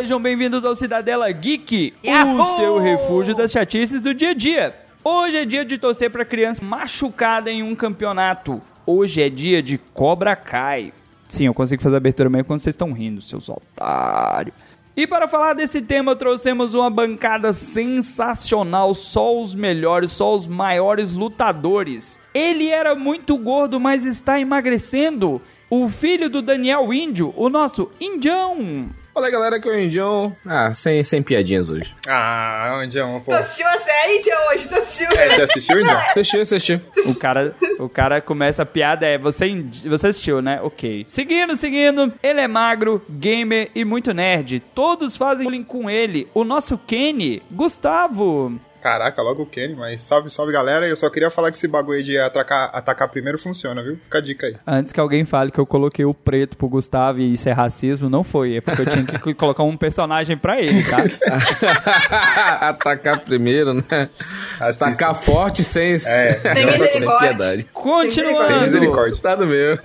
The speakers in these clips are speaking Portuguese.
Sejam bem-vindos ao Cidadela Geek, Yahoo! o seu refúgio das chatices do dia a dia. Hoje é dia de torcer pra criança machucada em um campeonato. Hoje é dia de Cobra Kai. Sim, eu consigo fazer a abertura mesmo quando vocês estão rindo, seus otários. E para falar desse tema, trouxemos uma bancada sensacional, só os melhores, só os maiores lutadores. Ele era muito gordo, mas está emagrecendo. O filho do Daniel Índio, o nosso Indião. Fala aí, galera, aqui é o Indião. Ah, sem, sem piadinhas hoje. Ah, Indião, pô. Tu assistiu a série de hoje? Tu assistiu? É, você assistiu, Indião? Assisti, assisti. O cara, o cara começa a piada, é você, você assistiu, né? Ok. Seguindo, seguindo, ele é magro, gamer e muito nerd. Todos fazem bullying com ele. O nosso Kenny, Gustavo. Caraca, logo o Kenny, mas salve, salve galera. Eu só queria falar que esse bagulho de atacar, atacar primeiro funciona, viu? Fica a dica aí. Antes que alguém fale que eu coloquei o preto pro Gustavo e isso é racismo, não foi. É porque eu tinha que colocar um personagem pra ele, tá? Atacar primeiro, né? Assista. Atacar forte sem, É. Sem misericórdia. piedade. Sem Continuando. misericórdia. Tá do meu.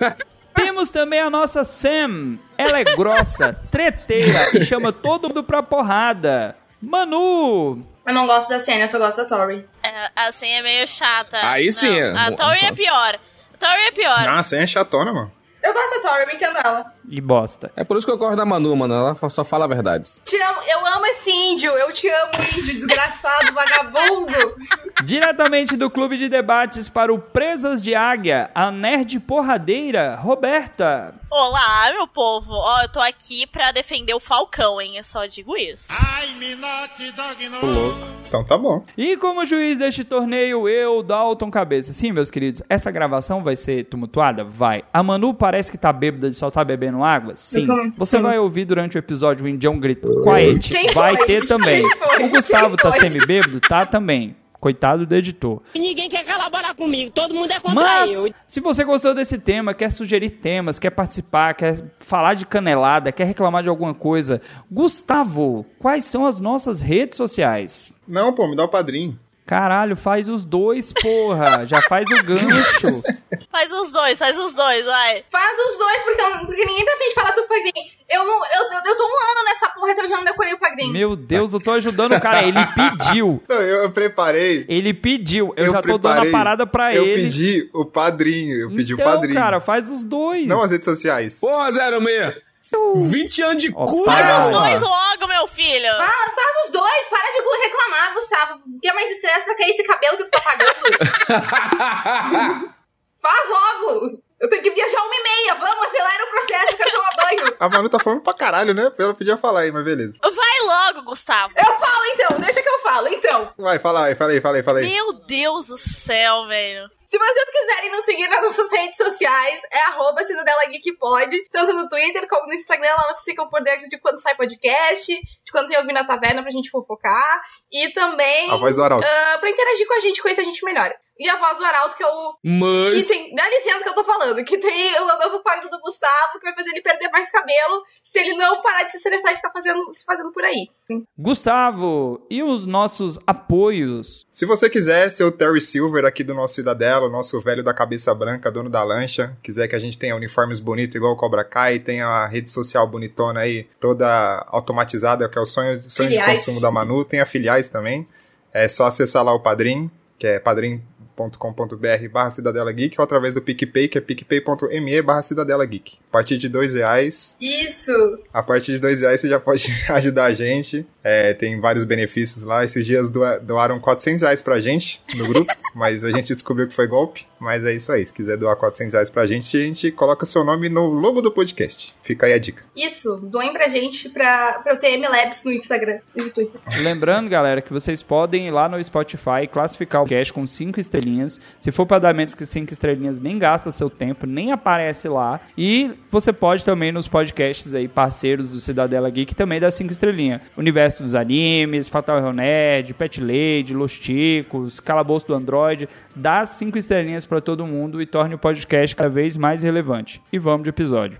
Temos também a nossa Sam. Ela é grossa, treteira e chama todo mundo pra porrada. Manu, Eu não gosto da Senna, eu só gosto da Tori. É, assim é meio chata. Aí Não, sim, é. A Tori é pior. A Tori é pior. Nossa, é chatona, mano. Eu gosto da Tori, eu me entendo ela. E bosta. É por isso que eu gosto da Manu, mano. Ela só fala a verdade. Te amo, eu amo esse índio, eu te amo, índio, desgraçado, vagabundo. Diretamente do Clube de Debates para o Presas de Águia, a nerd porradeira, Roberta. Olá, meu povo. Ó, eu tô aqui pra defender o Falcão, hein? Eu só digo isso. Então tá bom. E como juiz deste torneio, eu, Dalton Cabeça. Sim, meus queridos, essa gravação vai ser tumultuada? Vai. A Manu parece que tá bêbada de só tá bebendo água? Sim. Tô- Você sim. vai ouvir durante o episódio o Indião gritando. Quiet. Quem Vai foi? ter também. O Gustavo tá semi-bêbado? Tá também. Coitado do editor. E ninguém quer colaborar comigo, todo mundo é contra Mas, eu. se você gostou desse tema, quer sugerir temas, quer participar, quer falar de canelada, quer reclamar de alguma coisa, Gustavo, quais são as nossas redes sociais? Não, pô, me dá o padrinho. Caralho, faz os dois, porra. Já faz o gancho. Faz os dois, faz os dois, vai. Faz os dois, porque, eu- porque ninguém tá afim de falar do Pagrim. Eu, não, eu, eu, eu tô um ano nessa porra até hoje eu não decorei o Pagrim. Meu Deus, eu tô ajudando o cara. Ele pediu. Não, eu, eu preparei. Ele pediu. Eu, Eu já tô dando preparei. a parada pra eu ele. pedi o padrinho. Eu pedi então, o padrinho. cara, faz os dois. Não as redes sociais. Porra, 06. 20 anos de cu, faz Faz os dois logo, meu filho. Ah, faz os dois, para de reclamar, Gustavo. Quer mais estresse pra cair esse cabelo que tu tá pagando? faz logo! Eu tenho que viajar uma e meia, vamos, acelera o processo, eu quero tomar banho. A Manu tá falando pra caralho, né? Ela podia falar aí, mas beleza. Vai logo, Gustavo. Eu falo então, deixa que eu falo, então. Vai, fala aí, fala aí, fala aí, fala aí. Meu Deus do céu, velho. Se vocês quiserem nos seguir nas nossas redes sociais, é arroba Cidadela Geek Pod, tanto no Twitter como no Instagram, lá vocês ficam por dentro de quando sai podcast, de quando tem ouvir na taverna pra gente fofocar, e também A voz do Arauto. ah, pra interagir com a gente, conhecer a gente melhor. E a voz do Arauto, que é o que Mas. tem, dá licença que eu tô falando, que tem o novo quadro do Gustavo, que vai fazer ele perder mais cabelo se ele não parar de se estressar e ficar fazendo, se fazendo por aí. Gustavo, e os nossos apoios? Se você quiser ser o Terry Silver aqui do nosso Cidadela, o nosso velho da cabeça branca, dono da lancha, quiser que a gente tenha uniformes bonitos igual o Cobra Kai, tenha a rede social bonitona aí, toda automatizada, que é o sonho, sonho de consumo da Manu, tem a filiais também. É só acessar lá o Padrim, que é padrim.com.br barra Cidadela Geek, ou através do PicPay, que é picpay.me barra Cidadela Geek. A partir de dois reais, Isso! a partir de dois reais você já pode ajudar a gente. É, tem vários benefícios lá. Esses dias doa- doaram 400 reais pra gente no grupo, mas a gente descobriu que foi golpe. Mas é isso aí. Se quiser doar 400 reais pra gente, a gente coloca seu nome no logo do podcast. Fica aí a dica. Isso, doem pra gente pra, pra eu ter MLabs no Instagram e no Twitter. Lembrando, galera, que vocês podem ir lá no Spotify e classificar o cast com 5 estrelinhas. Se for para dar menos que 5 estrelinhas, nem gasta seu tempo, nem aparece lá. E você pode também nos podcasts aí, parceiros do Cidadela Geek, também dar 5 estrelinhas. Universo Universo dos Animes, Fatal Hell Nerd, Pet Lady, Los Chicos, Calabouço do Android. Dá cinco estrelinhas pra todo mundo e torne o podcast cada vez mais relevante. E vamos de episódio.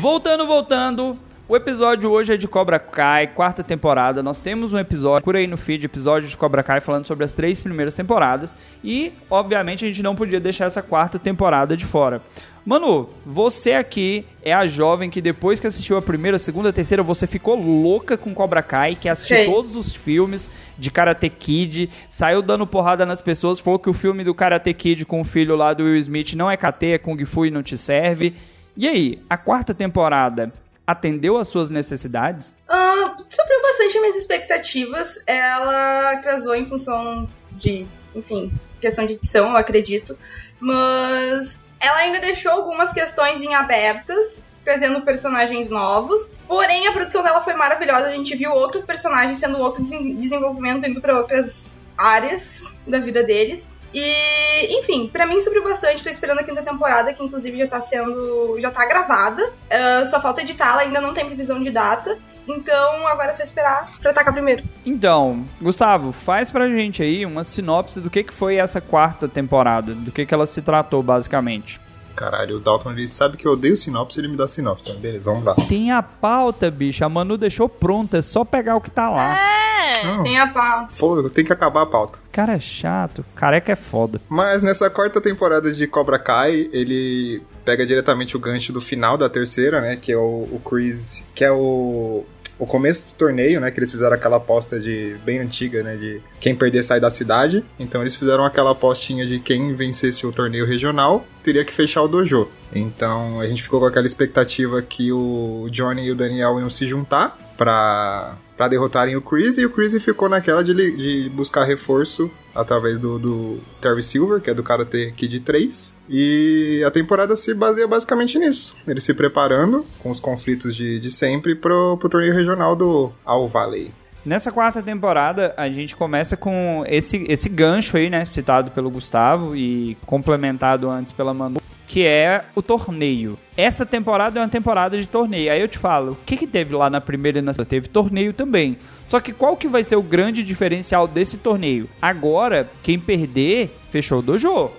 Voltando, voltando. O episódio hoje é de Cobra Kai, quarta temporada. Nós temos um episódio, por aí no feed, episódio de Cobra Kai falando sobre as três primeiras temporadas. E, obviamente, a gente não podia deixar essa quarta temporada de fora. Manu, você aqui é a jovem que depois que assistiu a primeira, segunda, terceira, você ficou louca com Cobra Kai, que assistiu Sim. todos os filmes de Karate Kid, saiu dando porrada nas pessoas, falou que o filme do Karate Kid com o filho lá do Will Smith não é KT, é Kung Fu e não te serve. E aí, a quarta temporada atendeu às suas necessidades? Ah, supriu bastante minhas expectativas. Ela atrasou em função de, enfim, questão de edição, eu acredito. Mas ela ainda deixou algumas questões em abertas, trazendo personagens novos. Porém, a produção dela foi maravilhosa. A gente viu outros personagens sendo outro desen- desenvolvimento, indo para outras áreas da vida deles. E, enfim, pra mim subiu bastante. Tô esperando a quinta temporada, que inclusive já tá sendo. já tá gravada. Ah, só falta editá-la, ainda não tem previsão de data. Então agora é só esperar pra atacar primeiro. Então, Gustavo, faz pra gente aí uma sinopse do que, que foi essa quarta temporada, do que, que ela se tratou, basicamente. Caralho, o Dalton ele sabe que eu odeio sinopse, ele me dá sinopse. Beleza, vamos lá. Tem a pauta, bicho, a Manu deixou pronta, é só pegar o que tá lá. É. Não, Tem a pau. foda, tem que acabar a pauta. Cara é chato, careca é foda. Mas nessa quarta temporada de Cobra Kai, ele pega diretamente o gancho do final da terceira, né? Que é o, o Chris. Que é o. O começo do torneio, né? Que eles fizeram aquela aposta de bem antiga, né? De quem perder sai da cidade. Então eles fizeram aquela apostinha de quem vencesse o torneio regional teria que fechar o dojo. Então a gente ficou com aquela expectativa que o Johnny e o Daniel iam se juntar pra, pra derrotarem o Chris. E o Chris ficou naquela de, de buscar reforço através do, do Terry Silver, que é do Karate Kid 3. E a temporada se baseia basicamente nisso. Ele se preparando com os conflitos de, de sempre pro, pro torneio regional do All Valley. Nessa quarta temporada, a gente começa com esse, esse gancho aí, né? Citado pelo Gustavo e complementado antes pela Manu, que é o torneio. Essa temporada é uma temporada de torneio. Aí eu te falo, o que, que teve lá na primeira e na segunda? Teve torneio também. Só que qual que vai ser o grande diferencial desse torneio? Agora, quem perder, fechou o dojo.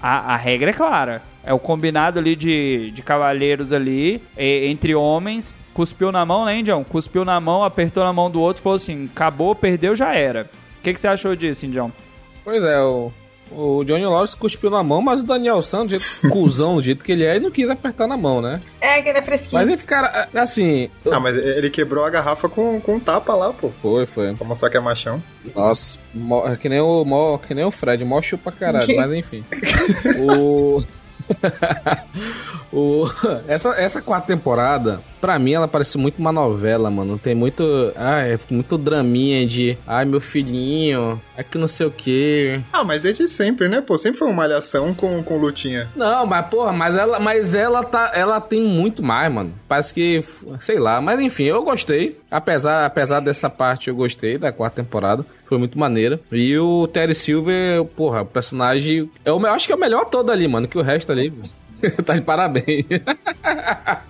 A, a regra é clara. É o combinado ali de, de cavalheiros ali, e- entre homens. Cuspiu na mão, né, Indião? Cuspiu na mão, apertou na mão do outro, falou assim, acabou, perdeu, já era. O que, que você achou disso, Indião? Pois é, o, o Johnny Lawrence cuspiu na mão, mas o Daniel San, do jeito cuzão, do jeito que ele é, ele não quis apertar na mão, né? É, que ele é fresquinho. Mas enfim, cara, assim. Ah, mas ele quebrou a garrafa com, com um tapa lá, pô. Foi, foi. Pra mostrar que é machão. Nossa, mó- é que nem o, mó- que nem o Fred, mó chupa caralho, mas enfim. o. o essa, essa quarta temporada, pra mim, ela parece muito uma novela, mano. Tem muito. Ai, muito draminha de. Ai, meu filhinho, é que não sei o quê. Ah, mas desde sempre, né, pô? Sempre foi uma malhação com, com lutinha. Não, mas porra, mas ela, mas ela tá, ela tem muito mais, mano. Parece que, sei lá, mas enfim, eu gostei. Apesar, apesar dessa parte, eu gostei da quarta temporada. Foi muito maneira. E o Terry Silver, porra, o personagem, eu acho que é o melhor todo ali, mano, que o resto ali. tá de parabéns.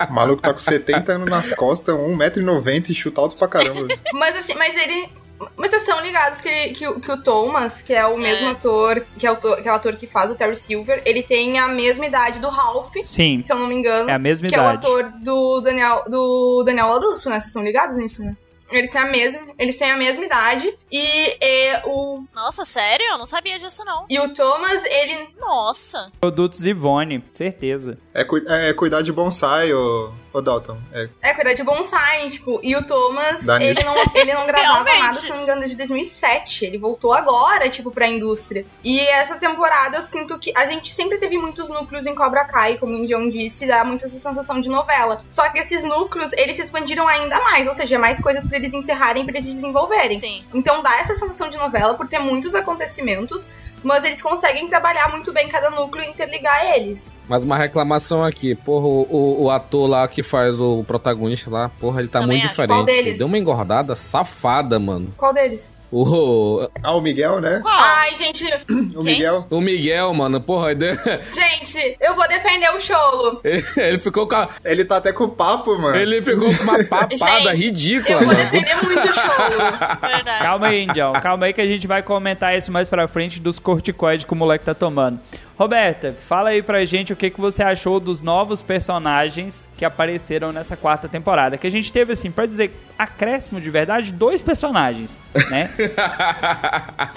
O maluco tá com 70 anos nas costas, 1,90m e chuta alto pra caramba. Mas assim, mas ele. Mas vocês são ligados que, ele- que, o- que o Thomas, que é o mesmo É. ator que é, o, que é o ator que faz o Terry Silver, ele tem a mesma idade do Ralph, Sim, se eu não me engano. é a mesma que idade. é o ator do Daniel, do Daniel LaRusso, né? Vocês estão ligados nisso, né? Eles têm a mesma, eles têm a mesma idade e é, o Nossa, sério? Eu não sabia disso, não. e o Thomas, ele Nossa. Produtos Ivone, certeza. É, cui- é cuidar de bonsai, ô, ô Dalton. É, é cuidar de bonsai, tipo, e o Thomas, ele não, ele não gravava nada, se não me engano, desde 2007. Ele voltou agora, tipo, pra indústria. E essa temporada eu sinto que a gente sempre teve muitos núcleos em Cobra Kai, como o Indião disse, dá muito essa sensação de novela. Só que esses núcleos, eles se expandiram ainda mais, ou seja, mais coisas pra eles encerrarem, pra eles desenvolverem. Sim. Então dá essa sensação de novela por ter muitos acontecimentos, mas eles conseguem trabalhar muito bem cada núcleo e interligar eles. Mas uma reclamação aqui, porra, o, o, o ator lá que faz o protagonista lá, porra, ele tá Também muito acho. diferente. Qual deles? Deu uma engordada safada, mano. Qual deles? O, Ah, o Miguel, né? Qual? Ai, gente, O Miguel. o Miguel, mano, porra, gente, eu vou defender o Cholo. ele ficou com a, Ele tá até com o papo, mano. ele ficou com uma papada Gente, ridícula, Eu vou mano. defender muito o Cholo. Verdade. Calma aí, Indião. Calma aí que a gente vai comentar isso mais pra frente dos corticoides que o moleque tá tomando. Roberta, fala aí pra gente o que, que você achou dos novos personagens que apareceram nessa quarta temporada. Que a gente teve, assim, pra dizer acréscimo de verdade, dois personagens, né?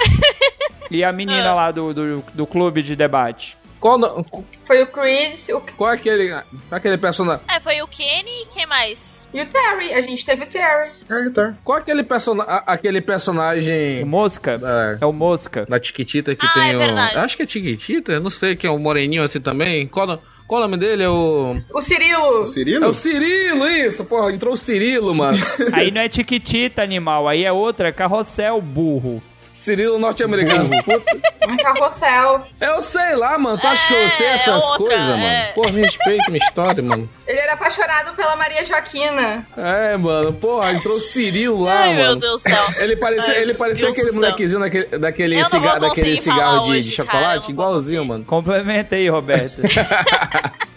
e a menina lá do, do, do clube de debate. Qual, no- Foi o Chris o, qual é aquele, aquele personagem? É, foi o Kenny e quem mais? E o Terry. A gente teve o Terry. Ah, tá. Qual é aquele, persona, a- aquele O personagem Mosca? É. É o Mosca. da Chiquitita que Ah, tem é o. verdade. Acho que é Chiquitita, eu não sei, que é o moreninho assim também. Qual, qual o nome dele? É o. O Cirilo. O Cirilo? É o Cirilo, isso, porra, entrou o Cirilo, mano. Aí não é Tiquitita, animal. Aí é outra, é carrossel, burro. Cirilo norte-americano. Um carrossel. Eu sei lá, mano. Tu acha que eu sei É, essas outra, coisas, é. mano? Pô, me respeita minha história, mano. Ele era apaixonado pela Maria Joaquina. É, mano, porra, entrou o Cirilo lá, Ai, meu mano. Deus do céu. Ele parecia, Ai, ele parecia aquele molequezinho daquele, daquele, Eu não cigarro, vou daquele cigarro falar de, hoje, de cara, chocolate, vou igualzinho, mano. Complementa aí, Roberta.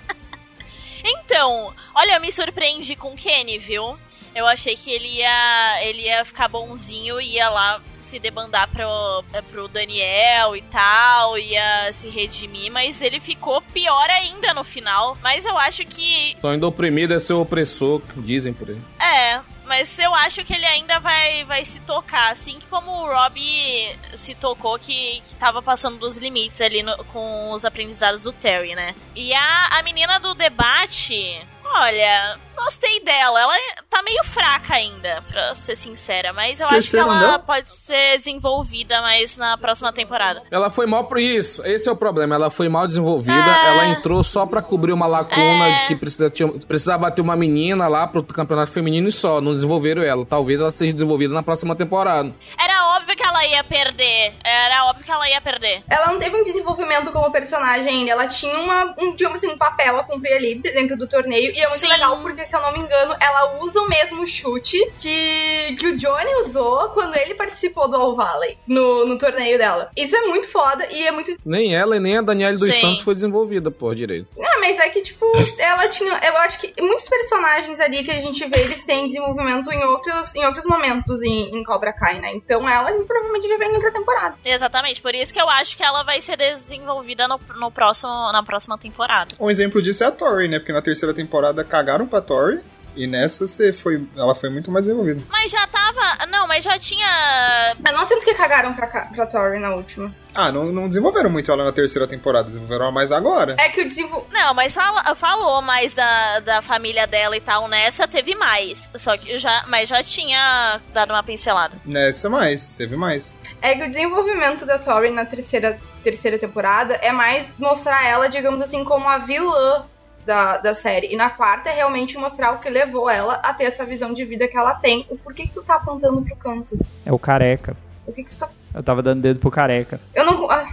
Então, olha, eu me surpreendi com o Kenny, viu? Eu achei que ele ia, ele ia ficar bonzinho e ia lá se debandar pro, eh, pro Daniel e tal, ia se redimir, mas ele ficou pior ainda no final. Mas eu acho que. Tô indo oprimido é seu opressor, dizem por aí. É, mas eu acho que ele ainda vai, vai se tocar, assim como o Robbie se tocou que, que tava passando dos limites ali no- com os aprendizados do Terry, né? E a, a menina do debate, olha, gostei dela. Ela tá meio fraca ainda, pra ser sincera, mas eu acho que ela dela? pode ser desenvolvida mais na próxima temporada. Ela foi mal por isso. Esse é o problema. Ela foi mal desenvolvida. É. Ela entrou só pra cobrir uma lacuna É. de que precisa ter- precisava ter uma menina lá pro campeonato feminino e só. Não desenvolveram ela. Talvez ela seja desenvolvida na próxima temporada. Era óbvio que ela ia perder. Era óbvio que ela ia perder. Ela não teve um desenvolvimento como personagem ainda. Ela tinha uma, um, digamos assim, um papel a cumprir ali dentro do torneio. E é muito Sim. legal porque, se eu não me engano, ela usa o mesmo chute que, que o Johnny usou quando ele participou do All Valley no, no torneio dela. Isso é muito foda e é muito. Nem ela e nem a Daniela dos Sim. Santos foi desenvolvida, pô, direito. Ah, mas é que, tipo, ela tinha. Eu acho que muitos personagens ali que a gente vê, eles têm desenvolvimento em outros, em outros momentos em, em Cobra Kai, né? Então ela provavelmente já vem em outra temporada. Exatamente, por isso que eu acho que ela vai ser desenvolvida no, no próximo, na próxima temporada. Um exemplo disso é a Tori, né? Porque na terceira temporada cagaram pra Tori. E nessa você foi, ela foi muito mais desenvolvida. Mas já tava. Não, mas já tinha. Eu não sinto que cagaram pra, pra Tori na última. Ah, não, não desenvolveram muito ela na terceira temporada, desenvolveram ela mais agora. É que o desenvol... Não, mas fala- falou mais da, da família dela e tal. Nessa teve mais. Só que já. Mas já tinha dado uma pincelada. Nessa mais, teve mais. É que o desenvolvimento da Tori na terceira, terceira temporada é mais mostrar ela, digamos assim, como a vilã da, da série. E na quarta é realmente mostrar o que levou ela a ter essa visão de vida que ela tem. O porquê que tu tá apontando pro canto? É o careca. O que que tu tá Eu tava dando dedo pro careca. Eu não. Ah,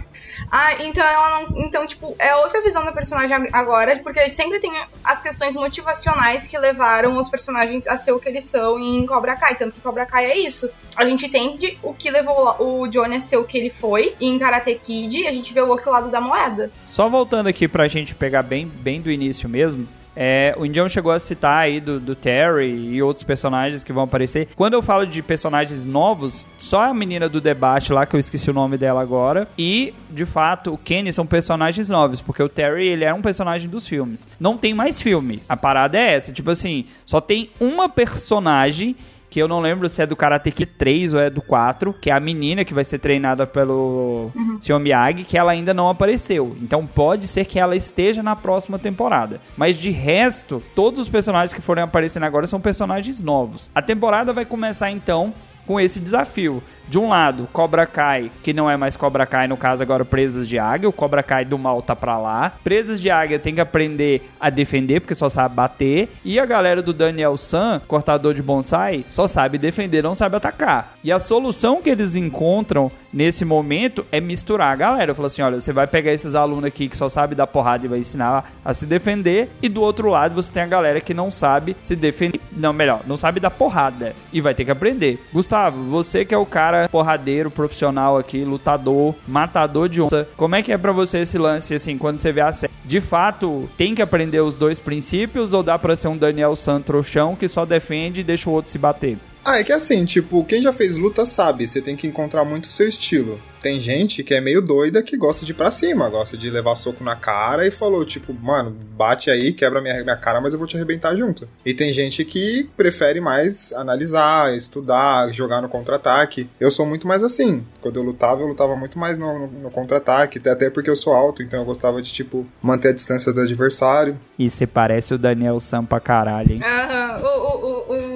ah, então ela não. Então, tipo, é outra visão da personagem ag- agora, porque sempre tem as questões motivacionais que levaram os personagens a ser o que eles são em Cobra Kai. Tanto que Cobra Kai é isso. A gente entende o que levou o Johnny a ser o que ele foi. E em Karate Kid, a gente vê o outro lado da moeda. Só voltando aqui pra gente pegar bem, bem do início mesmo. É, o Indião chegou a citar aí do, do Terry e outros personagens que vão aparecer. Quando eu falo de personagens novos, só a menina do debate lá, que eu esqueci o nome dela agora, e, de fato, o Kenny são personagens novos, porque o Terry, ele é um personagem dos filmes. Não tem mais filme. A parada é essa, tipo assim, só tem uma personagem que eu não lembro se é do Karate Kid 3 ou é do 4, que é a menina que vai ser treinada pelo Sr. Miyagi, que ela ainda não apareceu. Então pode ser que ela esteja na próxima temporada. Mas de resto, todos os personagens que forem aparecendo agora são personagens novos. A temporada vai começar então com esse desafio. De um lado, Cobra Kai, que não é mais Cobra Kai, no caso agora Presas de Águia, o Cobra Kai do mal tá pra lá. Presas de Águia tem que aprender a defender, porque só sabe bater. E a galera do Daniel San, cortador de bonsai, só sabe defender, não sabe atacar. E a solução que eles encontram nesse momento é misturar a galera. Fala assim: olha, você vai pegar esses alunos aqui que só sabe dar porrada e vai ensinar a se defender. E do outro lado você tem a galera que não sabe se defender. Não, melhor, não sabe dar porrada. E vai ter que aprender. Gustavo, você que é o cara porradeiro, profissional aqui, lutador, matador de onça. Como é que é pra você esse lance, assim, quando você vê a série? De fato, tem que aprender os dois princípios ou dá pra ser um Daniel San trouxão que só defende e deixa o outro se bater? Ah, é que assim, tipo, quem já fez luta sabe, você tem que encontrar muito o seu estilo. Tem gente que é meio doida que gosta de ir pra cima, gosta de levar soco na cara e falou, tipo, mano, bate aí, quebra minha, minha cara, mas eu vou te arrebentar junto. E tem gente que prefere mais analisar, estudar, jogar no contra-ataque. Eu sou muito mais assim. Quando eu lutava, eu lutava muito mais no, no, no contra-ataque, até porque eu sou alto, então eu gostava de, tipo, manter a distância do adversário. E você parece o Daniel San pra caralho, hein? Aham, o, o, o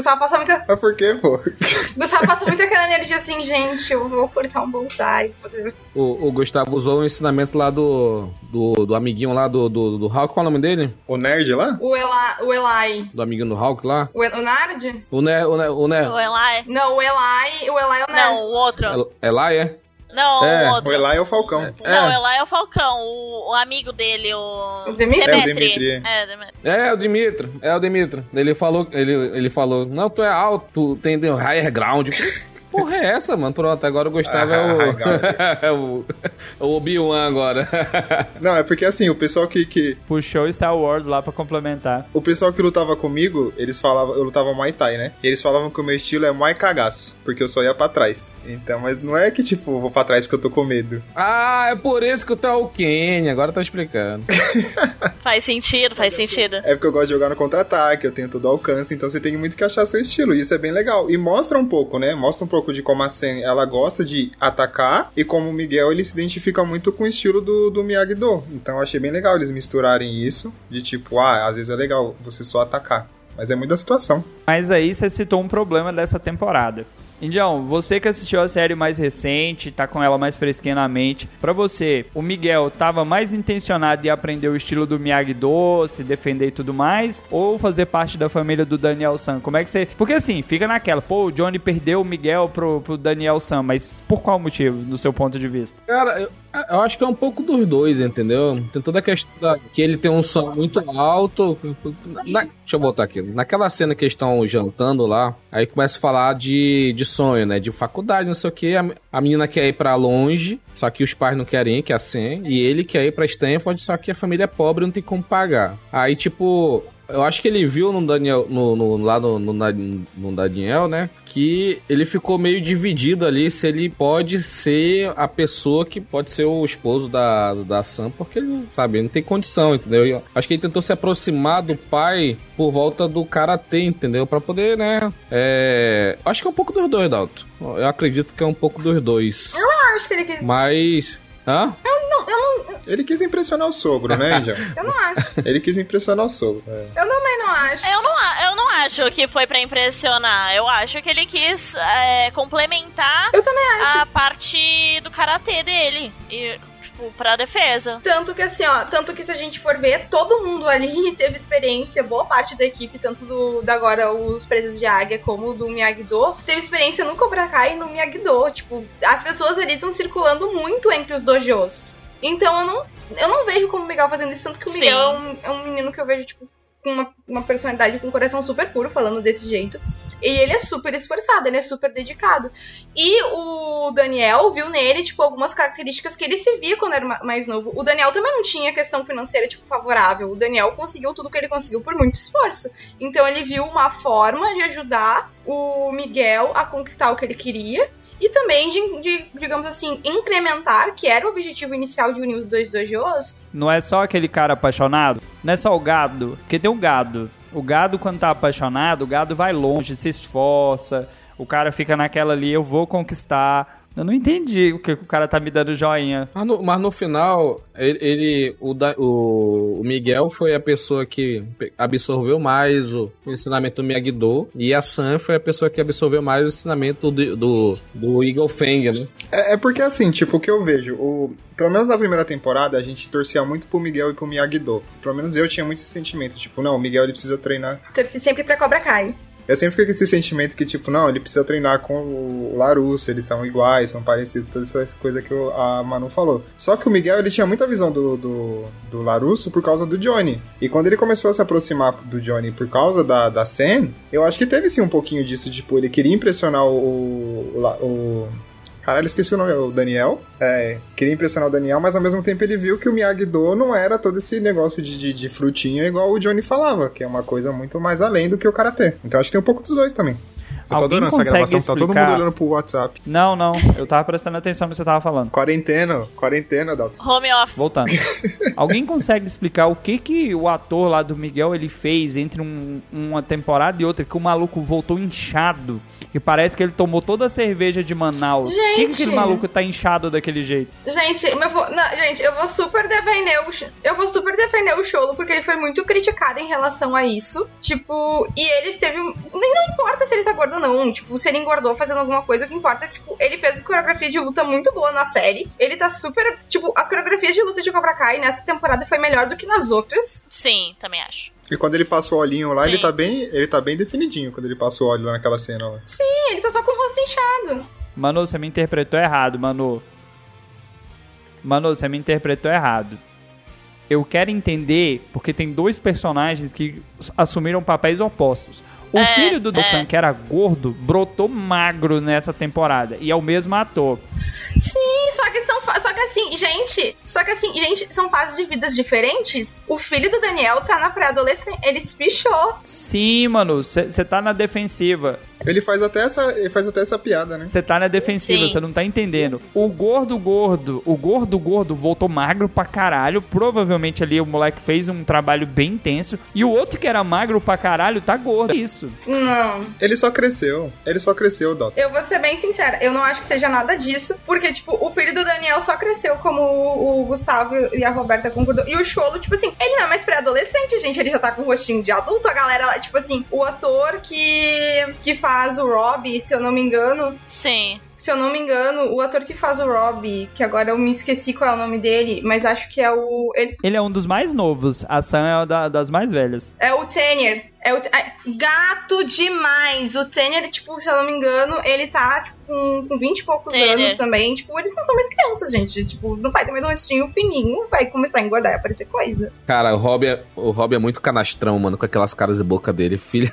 Gustavo passa muita. Mas por quê, pô? Gustavo passa muito aquela energia assim, gente, eu vou cortar um bonsai. fazer- O, o Gustavo usou o ensinamento lá do, do, do amiguinho lá do, do, do Hulk. Qual é o nome dele? O nerd lá? O, Ela, o Eli. Do amiguinho do Hulk lá? O, o Nard? O Ne... O Ne... O Ne... O Eli. Não, o Eli. O Eli é o Nerd. Não, o outro. El- Eli, é? Não, É, o O outro. Eli é o Falcão. Não, o É. Eli é o Falcão, o, o amigo dele, o. O Dimitri? É, o Dimitri. É, Demetri. É, o Dimitri. É o Dimitri. Ele falou, ele, ele falou, não, tu é alto, tu tem de higher ground. Porra, é essa, mano? Pronto, agora o Gustavo Ah, é o. é o, é o Obi-Wan agora. Não, é porque assim, o pessoal que, que. Puxou Star Wars lá pra complementar. O pessoal que lutava comigo, eles falavam. Eu lutava Muay Thai, né? E eles falavam que o meu estilo é Muay Cagaço. Porque eu só ia pra trás. Então, mas não é que, tipo, eu vou pra trás porque eu tô com medo. ah, é por isso que tu é o Kenny. Agora tá explicando. Faz sentido, faz sentido. É porque eu gosto de jogar no contra-ataque, eu tenho todo o alcance, então você tem muito que achar seu estilo. E isso é bem legal. E mostra um pouco, né? Mostra um pouco de como a Sen ela gosta de atacar e como o Miguel ele se identifica muito com o estilo do, do Miyagi-Do. Então eu achei bem legal eles misturarem isso. De tipo, ah, às vezes é legal você só atacar. Mas é muita situação. Mas aí você citou um problema dessa temporada. Indião, você que assistiu a série mais recente, tá com ela mais fresquinha na mente, pra você, o Miguel tava mais intencionado em aprender o estilo do Miyagi-Do, se defender e tudo mais, ou fazer parte da família do Daniel San? Como é que você... Porque assim, fica naquela, pô, o Johnny perdeu o Miguel pro, pro Daniel San, mas por qual motivo, no seu ponto de vista? Cara, eu, eu acho que é um pouco dos dois, entendeu? Tem toda a questão da- que ele tem um som muito alto. Na- deixa eu voltar aqui. Naquela cena que eles estão jantando lá, aí começa a falar de, de sonho, né? De faculdade, não sei o que. A, a menina quer ir pra longe, só que os pais não querem ir, que é a Sen. E ele quer ir pra Stanford, só que a família é pobre e não tem como pagar. Aí, tipo, eu acho que ele viu no Daniel, no, no- lá no, no, no Daniel, né? Que ele ficou meio dividido ali se ele pode ser a pessoa que pode ser o esposo da, da Sam, porque ele, sabe, ele não tem condição, entendeu? Eu acho que ele tentou se aproximar do pai por volta do karatê, entendeu? Pra poder, né? É. Acho que é um pouco dos dois, Dalton. Eu acredito que é um pouco dos dois. Eu acho que ele quis. Mas. Hã? Não, eu não, Ele quis impressionar o sogro, né, Indião? eu não acho. Ele quis impressionar o sogro. É. Eu também não acho. Eu não, eu não acho que foi pra impressionar. Eu acho que ele quis é, complementar Eu também acho. a parte do karatê dele. E, tipo, pra defesa. Tanto que assim, ó, tanto que se a gente for ver, todo mundo ali teve experiência, boa parte da equipe, tanto do da agora os presos de águia como do Miyagi-Do, teve experiência no Cobra Kai e no Miyagi-Do. Tipo, as pessoas ali estão circulando muito entre os dojos. Então eu não, eu não vejo como o Miguel fazendo isso, tanto que o Miguel é um, é um menino que eu vejo, tipo, com uma, uma personalidade, com um coração super puro, falando desse jeito. E ele é super esforçado, ele é super dedicado. E o Daniel viu nele, tipo, algumas características que ele se via quando era ma- mais novo. O Daniel também não tinha questão financeira, tipo, favorável. O Daniel conseguiu tudo que ele conseguiu por muito esforço. Então ele viu uma forma de ajudar o Miguel a conquistar o que ele queria. E também de, de, digamos assim, incrementar, que era o objetivo inicial de unir os dois dojos, Não é só aquele cara apaixonado? Não é só o gado? Porque tem o gado. O gado, quando tá apaixonado, o gado vai longe, se esforça. O cara fica naquela ali, eu vou conquistar. Eu não entendi o que o cara tá me dando joinha. Mas no, mas no final, ele, ele- o, da- o, o Miguel foi a pessoa que absorveu mais o, o ensinamento do Miyagi-Do e a Sam foi a pessoa que absorveu mais o ensinamento do, do, do Eagle Fang, né? É, é porque assim, tipo, o que eu vejo, o, pelo menos na primeira temporada, a gente torcia muito pro Miguel e pro Miyagi-Do. Pelo menos eu tinha muito esse sentimento, tipo, não, o Miguel ele precisa treinar. torci sempre pra Cobra Kai. Eu sempre fico com esse sentimento que, tipo, não, ele precisa treinar com o Larusso, eles são iguais, são parecidos, todas essas coisas que a Manu falou. Só que o Miguel, ele tinha muita visão do, do, do Larusso por causa do Johnny. E quando ele começou a se aproximar do Johnny por causa da, da Sam, eu acho que teve sim um pouquinho disso, tipo, ele queria impressionar o. o, o Caralho, esqueci o nome, o Daniel. É, queria impressionar o Daniel, mas ao mesmo tempo ele viu que o Miyagi-Do não era todo esse negócio de, de, de frutinha igual o Johnny falava, que é uma coisa muito mais além do que o Karatê. Então acho que tem um pouco dos dois também. Eu tô Alguém adorando essa consegue gravação, tá todo mundo explicar- olhando pro WhatsApp. Não, não. Eu tava prestando atenção no que você tava falando. Quarentena, quarentena, Dalton. Home office. Voltando. Alguém consegue explicar o que que o ator lá do Miguel ele fez entre um- uma temporada e outra que o maluco voltou inchado e parece que ele tomou toda a cerveja de Manaus. Por que, que Gente! aquele maluco tá inchado daquele jeito? Gente, eu vou, não, gente, eu vou super defender o eu vou super defender o Cholo porque ele foi muito criticado em relação a isso. Tipo, e ele teve um- nem não importa se ele tá gordo ou não, tipo, se ele engordou fazendo alguma coisa, o que importa é tipo, ele fez coreografia de luta muito boa na série. Ele tá super, tipo, as coreografias de luta de Cobra Kai nessa temporada foi melhor do que nas outras. Sim, também acho. E quando ele passa o olhinho lá, ele tá bem. Ele tá bem definidinho quando ele passa o óleo lá naquela cena lá. Sim, ele tá só com o rosto inchado. Manu, você me interpretou errado, Manu. Manu, você me interpretou errado. Eu quero entender porque tem dois personagens que assumiram papéis opostos. O É, filho do é. Doshan, que era gordo, brotou magro nessa temporada. E é o mesmo ator. Sim, só que são só que assim, gente, só que assim, gente, são fases de vidas diferentes. O filho do Daniel tá na pré-adolescência, ele espichou. Sim, Manu, você tá na defensiva. Ele faz até essa, ele faz até essa piada, né? Você tá na defensiva, você não tá entendendo. O gordo gordo, o gordo gordo voltou magro pra caralho. Provavelmente ali o moleque fez um trabalho bem intenso. E o outro que era magro pra caralho tá gordo. É isso. Não, Ele só cresceu. Ele só cresceu, Dalton. eu vou ser bem sincera, eu não acho que seja nada disso, porque, tipo, o filho do Daniel só cresceu como o, Gustavo e a Roberta concordou. E o Cholo, tipo assim, ele não é mais pré-adolescente, gente, ele já tá com o rostinho de adulto, a galera tipo assim, o ator que, que faz o Robbie, se eu não me engano, Sim. Se eu não me engano, o ator que faz o Robbie, que agora eu me esqueci qual é o nome dele, mas acho que é o. Ele, Ele é um dos mais novos. A Sam é uma da- das mais velhas. é o Tanner. É o, gato demais! O Tanner, tipo, se eu não me engano, ele tá, tipo, com, com 20 e poucos Tanner. anos também. Tipo, eles não são mais crianças, gente. Tipo, não vai ter mais um rostinho fininho, vai começar a engordar e aparecer coisa. Cara, o Rob, é, o Rob é muito canastrão, mano, com aquelas caras de boca dele. Filho.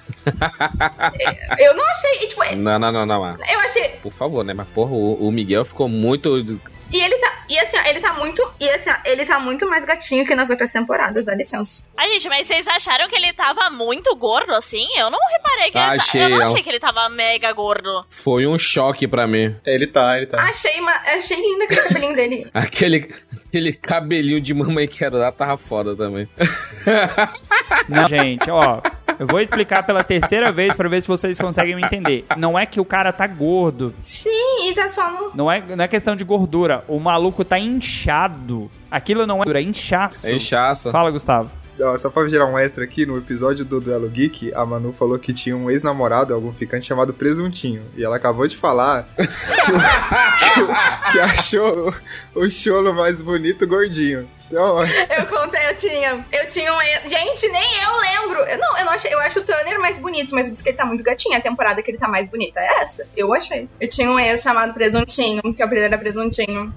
Eu não achei, tipo, Não, não, não, não. eu achei. Por favor, né? Mas, porra, o, o Miguel ficou muito. E ele tá. E assim, ó, ele tá muito. E assim, ó, ele tá muito mais gatinho que nas outras temporadas, dá licença. Ai, gente, mas vocês acharam que ele tava muito gordo assim? Eu não reparei que ele Achei, tá... Eu não ó. achei que ele tava mega gordo. Foi um choque pra mim. Ele tá, ele tá. Achei, ma- achei lindo aquele cabelinho dele. Aquele, aquele cabelinho de mamãe que era lá tava foda também. Não, gente, ó. Eu vou explicar pela terceira vez pra ver se vocês conseguem me entender. Não é que o cara tá gordo. Sim, e tá só no. Não é, não é questão de gordura. O maluco tá inchado. Aquilo não é é inchaço. É inchaço. Fala, Gustavo. Ó, Só pra gerar um extra aqui, no episódio do Duelo Geek, a Manu falou que tinha um ex-namorado, algum ficante chamado Presuntinho. E ela acabou de falar que, o- que achou o, o cholo mais bonito gordinho. Então, Eu contei, eu tinha. Eu tinha um. Gente, nem eu lembro. Eu, não, eu não achei. Eu acho o Tanner mais bonito, mas eu disse que ele tá muito gatinho. A temporada que ele tá mais bonita é essa. Eu achei. Eu tinha um ex chamado Presuntinho, que o apelido era Presuntinho.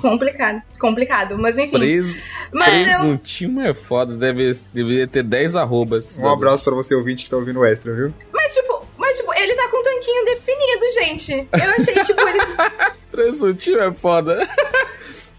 Complicado. Complicado, mas enfim. Preso, Mas eu. presuntinho é foda, deve, deveria ter 10 arrobas. um abraço pra você ouvinte que tá ouvindo o extra, viu? Mas tipo, mas, tipo, ele tá com um tanquinho definido, gente. Eu achei, tipo, ele. Presuntinho é foda.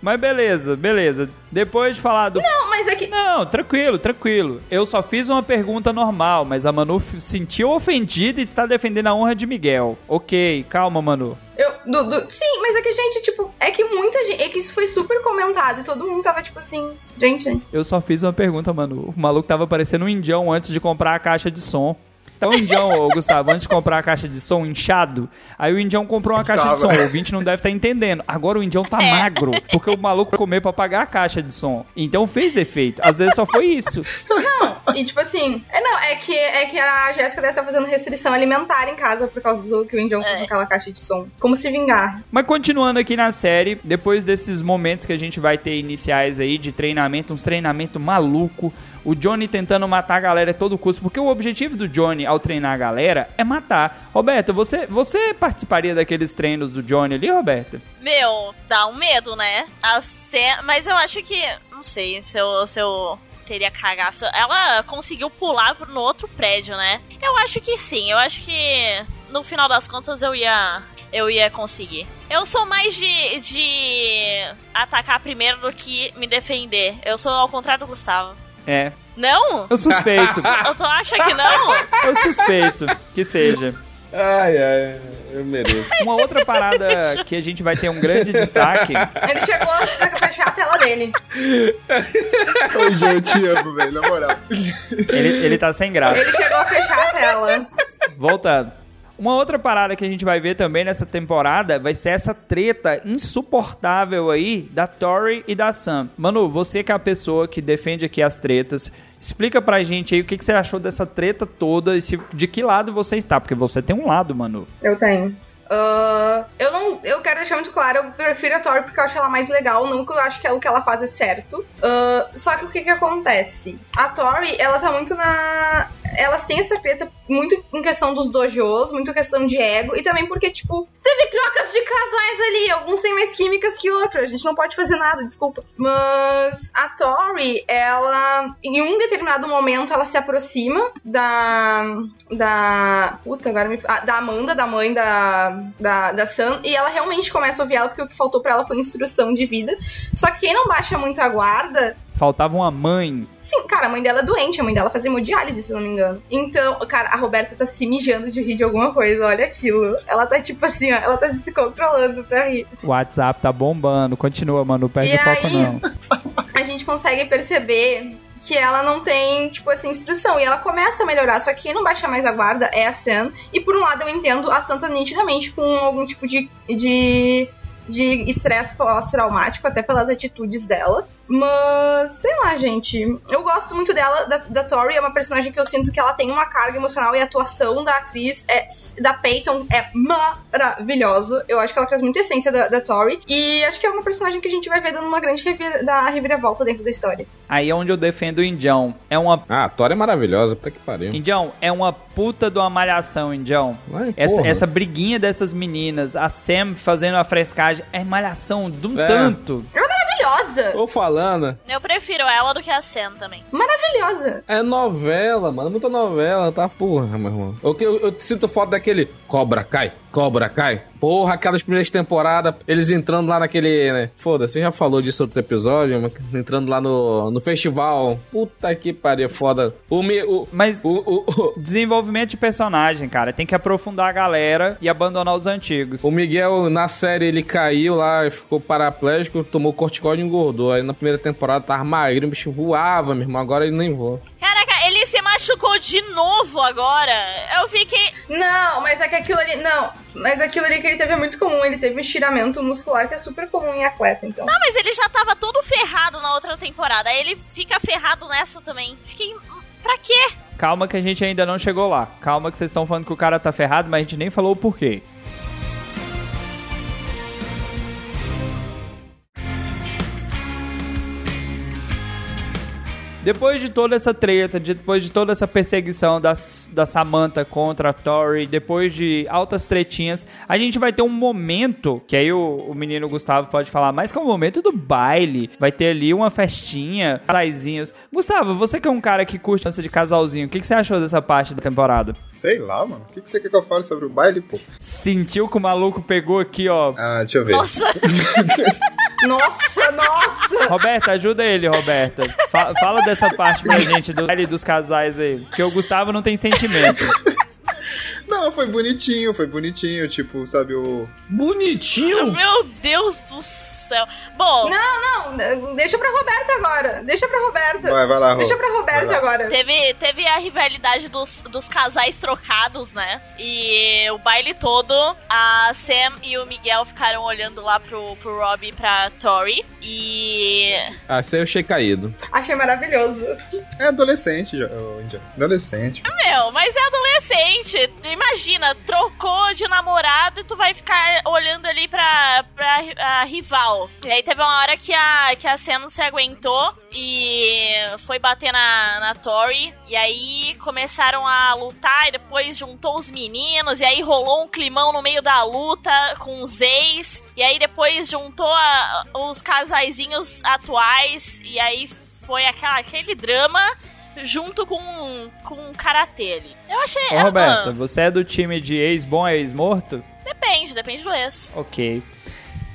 Mas beleza, beleza. Depois de falar do. Não, mas é que. Não, tranquilo, tranquilo. Eu só fiz uma pergunta normal, mas a Manu sentiu ofendida e está defendendo a honra de Miguel. Ok, calma, Manu. Eu, do, do- sim, mas é que, gente, tipo, é que muita gente. É que isso foi super comentado e todo mundo tava, tipo assim, gente. Eu só fiz uma pergunta, Manu. O maluco tava parecendo um indião antes de comprar a caixa de som. Então o indião, ô, Gustavo, antes de comprar a caixa de som inchado, aí o indião comprou uma caixa de som. O ouvinte não deve estar entendendo. Agora o indião tá É. magro, porque o maluco comeu pra pagar a caixa de som. Então fez efeito. Às vezes só foi isso. Não, E tipo assim, é não, é que, é que a Jéssica deve estar fazendo restrição alimentar em casa por causa do que o Indião fez É. naquela caixa de som. Como se vingar. Mas continuando aqui na série, depois desses momentos que a gente vai ter iniciais aí de treinamento, uns treinamento maluco, o Johnny tentando matar a galera a todo custo, porque o objetivo do Johnny ao treinar a galera é matar. Roberta, você, você participaria daqueles treinos do Johnny ali, Roberta? Meu, dá um medo, né? Ce- Mas eu acho que. Não sei se eu, se eu teria cagaço. Ela conseguiu pular no outro prédio, né? Eu acho que sim. Eu acho que no final das contas eu ia. Eu ia conseguir. Eu sou mais de, de atacar primeiro do que me defender. Eu sou ao contrário do Gustavo. É. Não? Eu suspeito. Eu tô acha que não? eu suspeito que seja. Ai, ai, eu mereço. Uma outra parada que a gente vai ter um grande destaque. Ele chegou a fechar a tela dele. Ô, Jean, eu te amo, velho, na moral. Ele, ele tá sem graça. Ele chegou a fechar a tela. Voltando. Uma outra parada que a gente vai ver também nessa temporada vai ser essa treta insuportável aí da Tori e da Sam. Manu, você que é a pessoa que defende aqui as tretas, explica pra gente aí o que, que você achou dessa treta toda e se- de que lado você está, porque você tem um lado, Manu. Eu tenho. Ah, eu não. Eu quero deixar muito claro, eu prefiro a Tori porque eu acho ela mais legal, não que eu acho que é o que ela faz é certo. Ah, só que o que que acontece? A Tori, ela tá muito na. Elas têm essa treta muito em questão dos dojos, muito questão de ego, e também porque, tipo, teve trocas de casais ali, alguns têm mais químicas que outros, a gente não pode fazer nada, desculpa. Mas a Tori, ela, em um determinado momento, ela se aproxima da. da. Puta, agora me. ah, da Amanda, da mãe da, da, da Sam, e ela realmente começa a ouvir ela porque o que faltou pra ela foi instrução de vida. Só que quem não baixa muito a guarda Faltava uma mãe. Sim, cara, a mãe dela é doente, a mãe dela fazia hemodiálise, se não me engano. Então, cara, a Roberta tá se mijando de rir de alguma coisa, olha aquilo. Ela tá tipo assim, ó, ela tá se controlando pra rir. O WhatsApp tá bombando. Continua, Manu. Perde E o foco, aí? não. A gente consegue perceber que ela não tem, tipo assim, instrução. E ela começa a melhorar. Só que quem não baixa mais a guarda é a Sam. E por um lado eu entendo a Santa nitidamente com algum tipo de. de de estresse pós-traumático, até pelas atitudes dela. Mas, sei lá, gente. Eu gosto muito dela, da, da Tori. É uma personagem que eu sinto que ela tem uma carga emocional e a atuação da atriz, é, da Peyton, é maravilhosa. Eu acho que ela traz muita essência da, da Tori. E acho que é uma personagem que a gente vai ver dando uma grande revira, da reviravolta dentro da história. Aí é onde eu defendo o Indião. É uma. Ah, a Tori é maravilhosa, puta que pariu. Indião, é uma puta de uma malhação, Indião. Ai, Essa, essa briguinha dessas meninas, a Sam fazendo a frescagem, é malhação de um É. tanto. Maravilhosa! Tô falando, Eu prefiro ela do que a Sam também. Maravilhosa! é novela, mano, muita novela, tá? Porra, meu irmão. O que eu, eu sinto foto daquele Cobra Cai, Cobra Cai. Porra, aquelas primeiras temporadas, eles entrando lá naquele, né? Foda-se, você já falou disso em outros episódios, mas entrando lá no, no festival. Puta que pariu, foda. O me, o, Mas o, o, o, desenvolvimento de personagem, cara, tem que aprofundar a galera e abandonar os antigos. o Miguel, na série, ele caiu lá, ficou paraplégico, tomou corticóide e engordou. Aí na primeira temporada tava magrinho, o bicho voava, meu irmão. Agora ele nem voa. Se machucou de novo agora. Eu fiquei. Não, mas é que aquilo ali. Não, mas aquilo ali que ele teve é muito comum. Ele teve um estiramento muscular que é super comum em atleta, então. Ah, mas ele já tava todo ferrado na outra temporada. Aí ele fica ferrado nessa também. Fiquei. Pra quê? Calma que a gente ainda não chegou lá. Calma que vocês estão falando que o cara tá ferrado, mas a gente nem falou o porquê. Depois de toda essa treta, de- depois de toda essa perseguição das, da Samantha contra a Tori, depois de altas tretinhas, a gente vai ter um momento, que aí o, o menino Gustavo pode falar mais, que é o momento do baile. Vai ter ali uma festinha, casaizinhos. Gustavo, você que é um cara que curte dança de casalzinho, o que, que você achou dessa parte da temporada? Sei lá, mano. O que, que você quer que eu fale sobre o baile, pô? Sentiu que o maluco pegou aqui, ó. Ah, deixa eu ver. Nossa, Nossa, nossa! Roberta, ajuda ele, Roberta. Fa- fala dessa parte pra gente do baile dos casais aí. Porque o Gustavo não tem sentimento. Não, foi bonitinho, foi bonitinho. Tipo, sabe, o. Bonitinho! meu Deus do céu. Bom, Não, não, deixa pra Roberta agora. Deixa pra Roberta. Vai, vai lá, Rô. Deixa pra Roberta agora. Teve, teve a rivalidade dos, dos casais trocados, né? E o baile todo, a Sam e o Miguel ficaram olhando lá pro, pro Rob e pra Tori. E. Ah, esse aí eu achei caído. Achei maravilhoso. É adolescente. Adolescente. Meu, mas é adolescente. Imagina, trocou de namorado e tu vai ficar olhando ali pra, pra a rival. E aí teve uma hora que a, que a Sam não se aguentou e foi bater na, na Tori. E aí começaram a lutar e depois juntou os meninos. E aí rolou um climão no meio da luta com os ex. E aí depois juntou a- os casaizinhos atuais. E aí foi aquela, aquele drama junto com, com o karatê ali. Eu achei. Ô, ah, Roberta, você é do time de ex-bom, ex-morto? depende, depende do ex. Ok.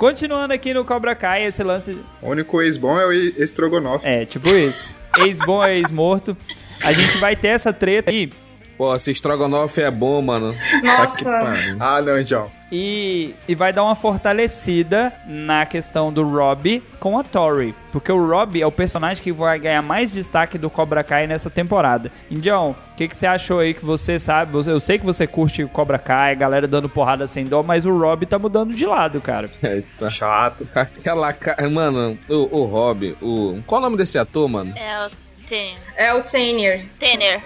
Continuando aqui no Cobra Kai, esse lance. O único ex-bom é o estrogonofe. É, tipo isso. Ex-bom, ex-morto. A gente vai ter essa treta aí. Pô, esse estrogonofe é bom, mano. Nossa. Que pariu. Ah, não, Indião. E, e vai dar uma fortalecida na questão do Rob com a Tori. Porque o Rob é o personagem que vai ganhar mais destaque do Cobra Kai nessa temporada. Indião, o que, que você achou aí que você sabe? Eu sei que você curte o Cobra Kai, galera dando porrada sem dó, mas o Rob tá mudando de lado, cara. Eita. Chato. Aquela cara. Mano, o, o Rob, o. Qual o nome desse ator, mano? É o Ten- É o Tanner. Tanner.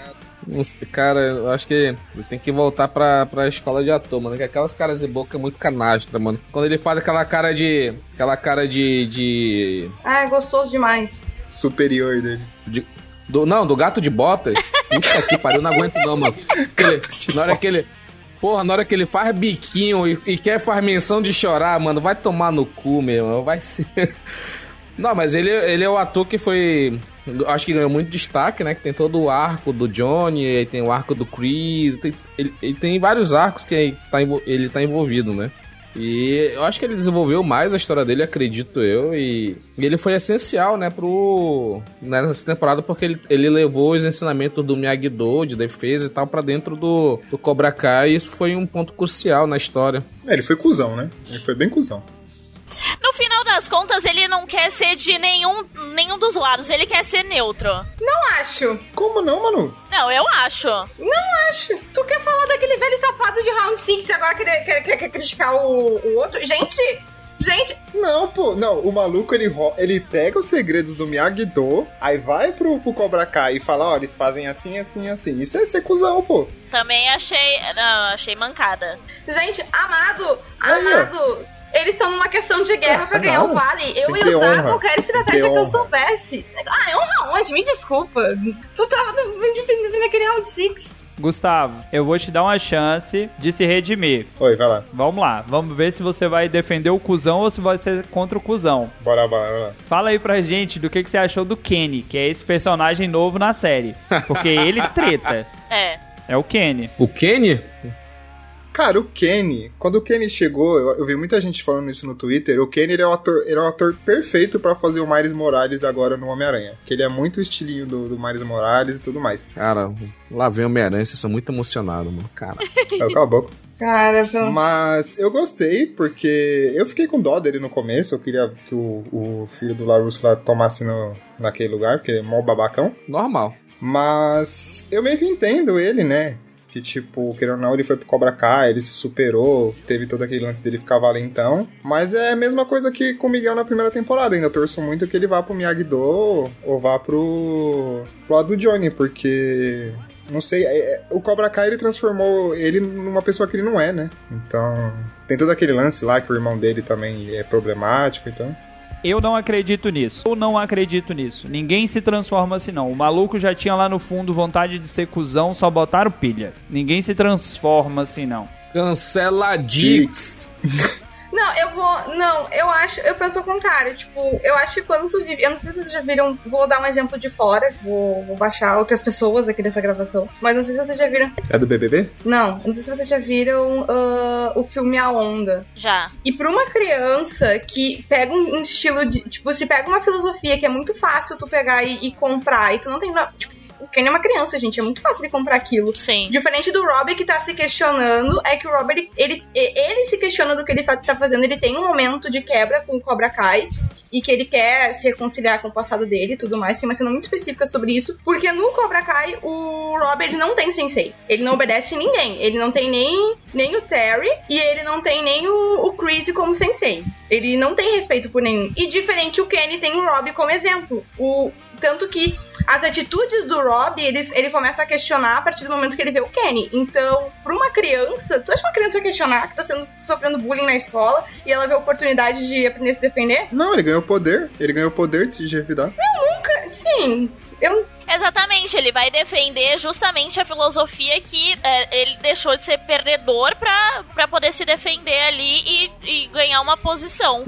Não sei, Cara, eu acho que ele tem que voltar pra, pra escola de ator, mano. Que aquelas caras de boca é muito canastra, mano. Quando ele faz aquela cara de. Aquela cara de. de. Ah, é gostoso demais. Superior dele. de- do, não, do gato de botas. Puta que pariu, não aguento não, mano. Aquele- na hora que ele. Porra, na hora que ele faz biquinho e, e quer faz menção de chorar, mano, vai tomar no cu, meu. Vai ser. Não, mas ele, ele é o ator que foi. Acho que ganhou muito destaque, né? Que tem todo o arco do Johnny, tem o arco do Chris. tem- ele, ele tem vários arcos que tá, envol- ele tá envolvido, né? E eu acho que ele desenvolveu mais a história dele, acredito eu. E, e ele foi essencial, né, pro. nessa temporada, porque ele, ele levou os ensinamentos do Miyagi-Do, de defesa e tal, pra dentro do, do Cobra Kai. E isso foi um ponto crucial na história. É, ele foi cuzão, né? Ele foi bem cuzão. No final das contas, ele não quer ser de nenhum, nenhum dos lados, ele quer ser neutro. Não acho. Como não, mano? Não, eu acho. Não acho. Tu quer falar daquele velho safado de Round 6 e agora quer, quer, quer, quer criticar o, o outro? Gente, gente, Não, pô, não, o maluco ele, ele pega os segredos do Miyagi-Do, aí vai pro, pro Cobra Kai e fala, ó, eles fazem assim, assim, assim. Isso é ser cuzão, pô. Também achei. Não, achei mancada. gente, amado, amado. Eles estão numa questão de guerra pra Ah, ganhar não. o vale. Eu Tem ia usar honra. qualquer estratégia que que, eu soubesse. Ah, é honra onde? Me desculpa. Tu tava defendendo aquele Round 6. Gustavo, eu vou te dar uma chance de se redimir. Oi, vai lá. Vamos lá, vamos ver se você vai defender o cuzão ou se vai ser contra o cuzão. Bora, bora, bora. Fala aí pra gente do que, que você achou do Kenny, que é esse personagem novo na série. Porque ele treta. É. É o Kenny. O Kenny? Cara, o Kenny, quando o Kenny chegou, eu, eu vi muita gente falando isso no Twitter, o Kenny ele é o ator, ele é o ator perfeito pra fazer o Miles Morales agora no Homem-Aranha. Que ele é muito estilinho do, do Miles Morales e tudo mais. Cara, lá vem o Homem-Aranha, vocês são muito emocionados, mano. Cara. É, cala a boca. Cara, pelo... Mas eu gostei, porque eu fiquei com dó dele no começo. Eu queria que o, o filho do Larusso lá tomasse no, naquele lugar, porque ele é mó babacão. Normal. Mas eu meio que entendo ele, né? Que, tipo, querendo ou não, ele foi pro Cobra Kai, ele se superou, teve todo aquele lance dele ficar valentão. Mas é a mesma coisa que com o Miguel na primeira temporada. Ainda torço muito que ele vá pro Miyagi-Do ou vá pro, pro lado do Johnny, porque não sei, é- é- o Cobra Kai ele transformou ele numa pessoa que ele não é, né? Então, tem todo aquele lance lá que o irmão dele também é problemático, então. Eu não acredito nisso. Eu não acredito nisso. Ninguém se transforma assim, não. O maluco já tinha lá no fundo vontade de ser cuzão, só botaram pilha. Ninguém se transforma assim, não. Canceladix. Não, eu vou. Não, eu acho. Eu penso ao contrário. Tipo, eu acho que quando tu vive. Eu não sei se vocês já viram. Vou dar um exemplo de fora. Vou, vou baixar outras pessoas aqui nessa gravação. Mas não sei se vocês já viram. É do BBB? Não, não sei se vocês já viram ah, o filme A Onda. Já. E pra uma criança que pega um um estilo de. Tipo, se pega uma filosofia que é muito fácil tu pegar e, e comprar, e tu não tem. Tipo, o Kenny é uma criança, gente. É muito fácil de comprar aquilo. Sim. Diferente do Robbie que tá se questionando, é que o Robbie, ele, ele, se questiona do que ele tá fazendo. Ele tem um momento de quebra com o Cobra Kai e que ele quer se reconciliar com o passado dele e tudo mais. Tem uma cena muito específica sobre isso. Porque no Cobra Kai, o ele não tem sensei. Ele não obedece ninguém. Ele não tem nem, nem o Terry e ele não tem nem o, o Chris como sensei. Ele não tem respeito por nenhum. E diferente, o Kenny tem o Robbie como exemplo. O, Tanto que as atitudes do Rob, eles, ele começa a questionar a partir do momento que ele vê o Kenny. Então, pra uma criança, tu acha uma criança questionar que tá sendo, sofrendo bullying na escola e ela vê a oportunidade de aprender a se defender? Não, ele ganhou poder. Ele ganhou poder de se revidar. Nunca, sim. Eu, Exatamente, ele vai defender justamente a filosofia que é, ele deixou de ser perdedor pra, pra poder se defender ali e, e ganhar uma posição.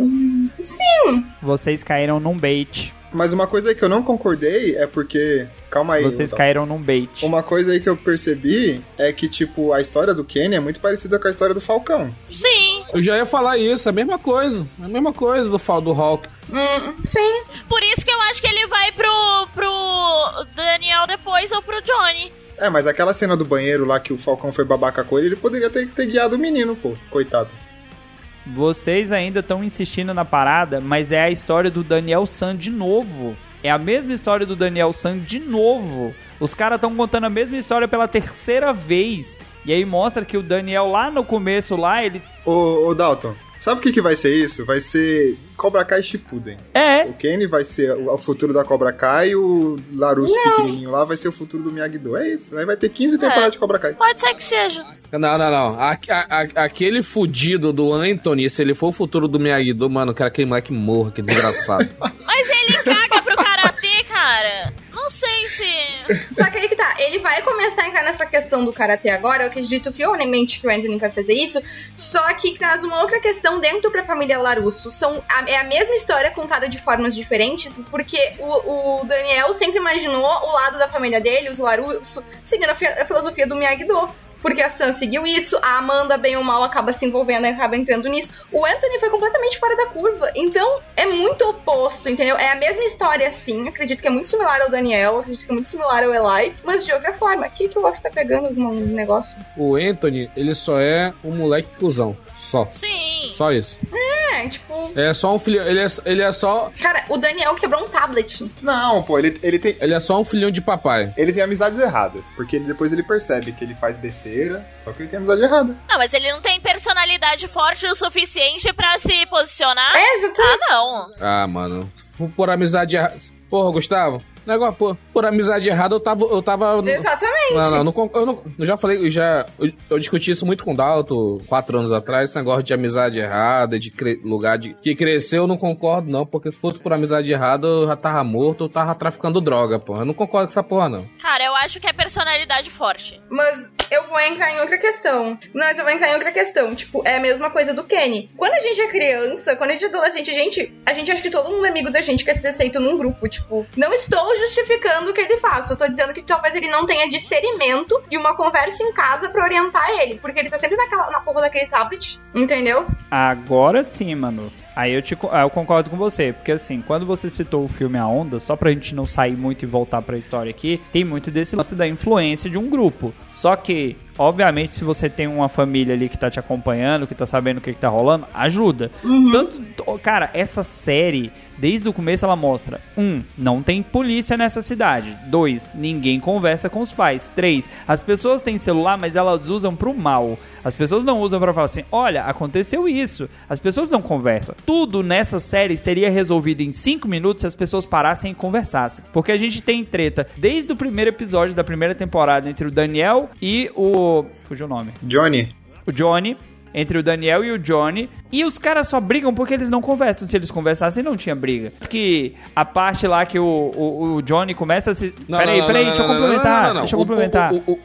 sim. Vocês caíram num bait. Mas uma coisa aí que eu não concordei é porque. Calma aí. Vocês caíram num bait. Uma coisa aí que eu percebi é que, tipo, a história do Kenny é muito parecida com a história do Falcão. Sim, Eu já ia falar isso, a mesma coisa. A mesma coisa do Fall do Hulk. Hum, sim. por isso que eu acho que ele vai pro, pro Daniel depois ou pro Johnny. É, mas aquela cena do banheiro lá que o Falcão foi babaca com ele, ele poderia ter, ter guiado o menino, pô. Coitado. Vocês ainda estão insistindo na parada, mas é a história do Daniel San de novo. É a mesma história do Daniel San de novo. Os caras estão contando a mesma história pela terceira vez. E aí mostra que o Daniel lá no começo lá, ele Ô, ô Dalton, sabe o que, que vai ser isso? Vai ser Cobra Kai Shippuden. é O Kenny vai ser o, futuro da Cobra Kai e o Larusso pequenininho lá vai ser o futuro do Miyagi-Do. É isso. Aí vai ter 15 temporadas de Cobra Kai. Pode ser que seja. Não, não, não. Aque- a- a- aquele fudido do Anthony, se ele for o futuro do Miyagi-Do, mano, eu quero que aquele moleque morra, que desgraçado. Mas ele caga pro karatê, cara. Sei se. Só que aí que tá, ele vai começar a entrar nessa questão do karatê agora, eu acredito fielmente que o Anthony vai fazer isso, só que traz uma outra questão dentro pra família Larusso. São, a- é a mesma história contada de formas diferentes, porque o, o Daniel sempre imaginou o lado da família dele, os Larusso, seguindo a, fi- a filosofia do Miyagi-Do. Porque a Sam seguiu isso, a Amanda, bem ou mal, acaba se envolvendo e acaba entrando nisso. O Anthony foi completamente fora da curva. Então, é muito oposto, entendeu? É a mesma história, sim. Acredito que é muito similar ao Daniel, acredito que é muito similar ao Eli, mas de outra forma. O que, o Ox tá pegando no negócio? o Anthony, ele só é um moleque cuzão. Só. Sim. Só isso. É, tipo. É só um filho. Ele é, ele é só. Cara, o Daniel quebrou um tablet. Não, pô, ele, ele tem. Ele é só um filhinho de papai. Ele tem amizades erradas, porque ele- depois ele percebe que ele faz besteira, só que ele tem amizade errada. Não, mas ele não tem personalidade forte o suficiente pra se posicionar. É, exatamente. Ah, não. Ah, mano. Por, por amizade errada. Porra, Gustavo. Negócio, por, por amizade errada, eu tava. Eu tava Exatamente. Não, não, não, eu, não- eu já falei, eu já. Eu, eu discuti isso muito com o Dalton quatro anos atrás, esse negócio de amizade errada, de cre- lugar de. Que cresceu, eu não concordo, não, porque se fosse por amizade errada, eu já tava morto, eu tava traficando droga, porra. Eu não concordo com essa porra, não. Cara, eu acho que é personalidade forte. Mas eu vou entrar em outra questão. Mas eu vou entrar em outra questão. Tipo, é a mesma coisa do Kenny. Quando a gente é criança, quando a gente é adolescente, a gente, a gente acha que todo mundo é amigo da gente, quer ser aceito num grupo. Tipo, não estou justificando o que ele faz. Eu tô dizendo que talvez ele não tenha discernimento e uma conversa em casa pra orientar ele. Porque ele tá sempre naquela, na porra daquele tablet. Entendeu? Agora sim, mano. Aí eu, te, eu concordo com você, porque assim, quando você citou o filme A Onda, só pra gente não sair muito e voltar pra história aqui, tem muito desse lance da influência de um grupo. Só que, obviamente, se você tem uma família ali que tá te acompanhando, que tá sabendo o que, que tá rolando, ajuda. Tanto, cara, essa série, desde o começo ela mostra: um, não tem polícia nessa cidade. Dois, ninguém conversa com os pais. Três, as pessoas têm celular, mas elas usam pro mal. As pessoas não usam pra falar assim: olha, aconteceu isso. As pessoas não conversam. Tudo nessa série seria resolvido em 5 minutos se as pessoas parassem e conversassem. Porque a gente tem treta desde o primeiro episódio da primeira temporada entre o Daniel e o. Fugiu o nome. Johnny, O Johnny. Entre o Daniel e o Johnny. E os caras só brigam porque eles não conversam. Se eles conversassem, não tinha briga. Que a parte lá que o, o, o Johnny começa a se. peraí, peraí, deixa eu complementar. Deixa eu O- complementar. O, o,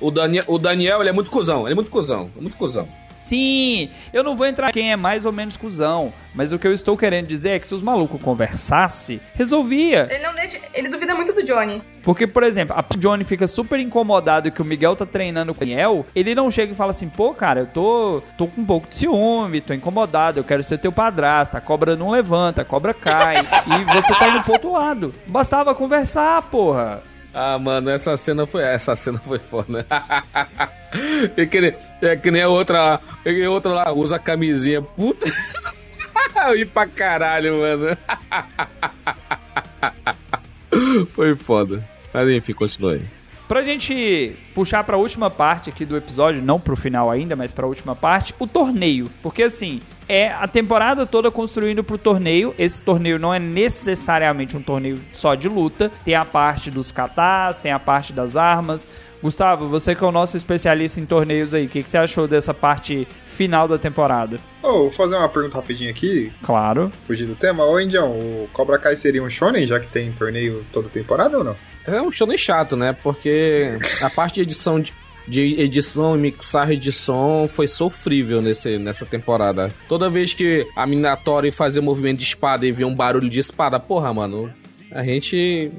o, o, Daniel, o Daniel, ele é muito cuzão, ele é muito cuzão, é muito cuzão. Sim, eu não vou entrar em quem é mais ou menos cuzão, mas o que eu estou querendo dizer é que se os malucos conversassem, resolvia. Ele não deixa. Ele duvida muito do Johnny. Porque, por exemplo, a Johnny fica super incomodado que o Miguel tá treinando com o Daniel, ele não chega e fala assim, pô, cara, eu tô, tô com um pouco de ciúme, tô incomodado, eu quero ser teu padrasto, a cobra não levanta, a cobra cai, e você tá indo pro outro lado. Bastava conversar, porra. Ah, mano, essa cena foi. Essa cena foi foda. é, que nem, é que nem a outra lá. É que outra lá, usa camisinha. Puta. Ri pra caralho, mano. foi foda. Mas enfim, continua aí. Pra gente puxar pra última parte aqui do episódio, não pro final ainda, mas pra última parte, o torneio. Porque assim, é a temporada toda construindo pro torneio. Esse torneio não é necessariamente um torneio só de luta. Tem a parte dos katas, tem a parte das armas. Gustavo, você que é o nosso especialista em torneios aí, o que, que você achou dessa parte final da temporada? Oh, vou fazer uma pergunta rapidinho aqui, Claro. fugir do tema. Ô, Indião, o Cobra Kai seria um shonen, já que tem torneio toda temporada ou não? É um show nem chato, né? Porque a parte de edição de, de edição e mixagem de som foi sofrível nesse, nessa temporada. Toda vez que a Minatori fazia movimento de espada e via um barulho de espada, porra, mano, a gente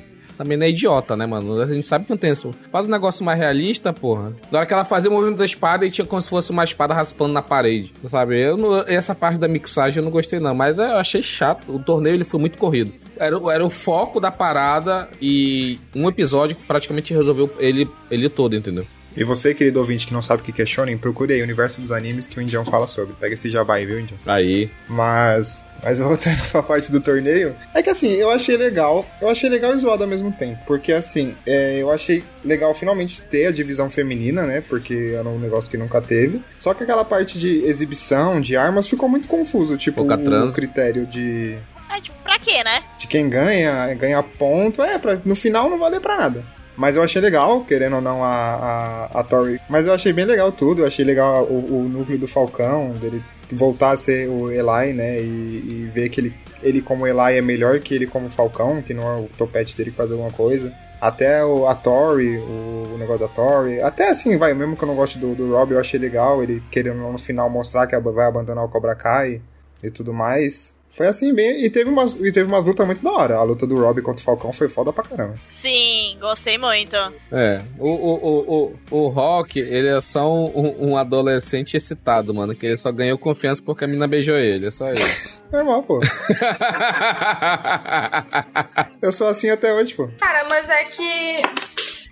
também não é idiota, né, mano? A gente sabe que não tem isso. Faz um negócio mais realista, porra. Na hora que ela fazia o movimento da espada e tinha como se fosse uma espada raspando na parede, sabe? Eu não- essa parte da mixagem eu não gostei, não. Mas eu achei chato. O torneio ele foi muito corrido. Era, o- era o foco da parada e um episódio que praticamente resolveu ele, ele todo, entendeu? E você, querido ouvinte que não sabe o que que é shonen, procure aí o universo dos animes que o Indião fala sobre. Pega esse jabá aí, viu, Indião? Aí. Mas, mas voltando pra parte do torneio, é que assim, eu achei legal, eu achei legal e zoado ao mesmo tempo, porque assim, é, eu achei legal finalmente ter a divisão feminina, né, porque era um negócio que nunca teve, só que aquela parte de exibição, de armas, ficou muito confuso, tipo, o critério de, É, tipo, pra quê, né? de quem ganha, ganha ponto, é, pra, no final não valer pra nada. Mas eu achei legal, querendo ou não, a, a, a Tori. Mas eu achei bem legal tudo. Eu achei legal o, o núcleo do Falcão, dele voltar a ser o Eli, né? E, e ver que ele, ele como Eli é melhor que ele como Falcão, que não é o topete dele que faz alguma coisa. Até o, a Tori, o, o negócio da Tori. Até assim, vai, mesmo que eu não goste do, do Rob, eu achei legal ele querendo no final mostrar que vai abandonar o Cobra Kai e tudo mais. Foi assim, bem. E teve umas, e teve umas lutas muito da hora. A luta do Rob contra o Falcão foi foda pra caramba. Sim, gostei muito. É, o, o, o, o, o Rock, ele é só um, um adolescente excitado, mano, que ele só ganhou confiança porque a mina beijou ele, é só isso. Normal, pô. Eu sou assim até hoje, pô. Cara, mas é que.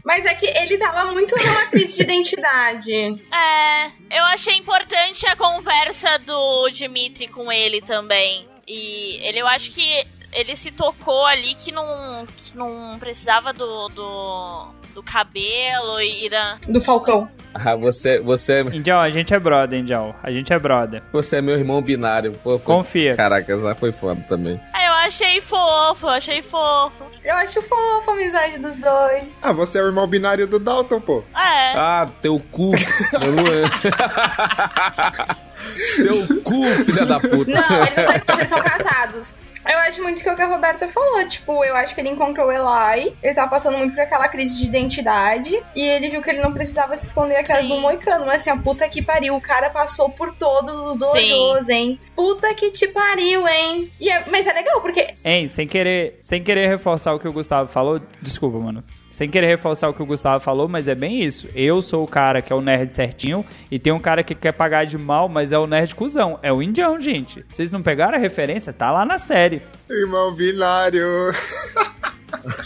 Mas é que ele tava muito numa crise de identidade. É, eu achei importante a conversa do Dimitri com ele também. E ele, eu acho que ele se tocou ali que não, que não precisava do, do, do cabelo e da. Do Falcão. ah, você, você, Indião, a gente é brother, Indião. A gente é brother. você é meu irmão binário. Pô, foi... Confia. Caraca, essa foi foda também. Ah, eu achei fofo, eu achei fofo. Eu acho fofo a amizade dos dois. Ah, você é o irmão binário do Dalton, pô. É. Ah, teu cu. É. teu cu, filha da puta. Não, eles, não são, eles são casados. Eu acho muito que é o que a Roberta falou. Tipo, eu acho que ele encontrou o Eli. Ele tava passando muito por aquela crise de identidade. E ele viu que ele não precisava se esconder atrás do moicano. Mas assim, a puta que pariu. O cara passou por todos os dojos, hein? Puta que te pariu, hein? E é- mas é legal, porque Hein, sem querer, sem querer reforçar o que o Gustavo falou, desculpa, mano. Sem querer reforçar o que o Gustavo falou, mas é bem isso. Eu sou o cara que é o nerd certinho e tem um cara que quer pagar de mal, mas é o nerd cuzão. É o indião, gente. Vocês não pegaram a referência? Tá lá na série. Irmão binário.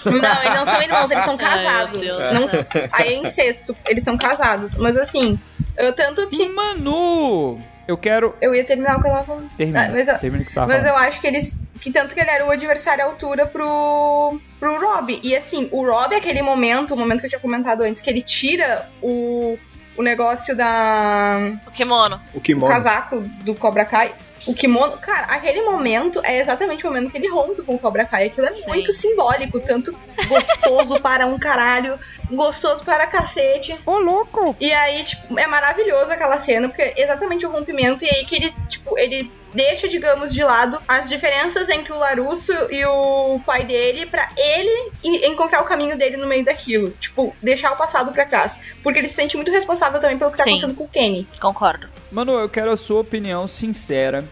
Não, eles não são irmãos, eles são Ai, casados. Deus. Não, aí é incesto, eles são casados. Mas assim, eu tanto que. Manu! Eu quero. Eu ia terminar o que eu tava falando. Termina. Ah, mas eu, Termina o que você tava mas falando. eu acho que eles. Que tanto que ele era o adversário à altura pro, pro Rob. E assim, o Rob, aquele momento, o momento que eu tinha comentado antes, que ele tira o, o negócio da. O kimono. O o kimono. casaco do Cobra Kai. O kimono, cara, aquele momento é exatamente o momento que ele rompe com o Cobra Kai. Aquilo é Sim. muito simbólico, tanto gostoso para um caralho, gostoso para cacete. Ô, louco! E aí, tipo, é maravilhoso aquela cena, porque é exatamente o rompimento, e aí que ele, tipo, ele deixa, digamos, de lado as diferenças entre o Larusso e o pai dele pra ele en- encontrar o caminho dele no meio daquilo. Tipo, deixar o passado pra trás. Porque ele se sente muito responsável também pelo que tá Sim. acontecendo com o Kenny. Concordo. Manu, eu quero a sua opinião sincera,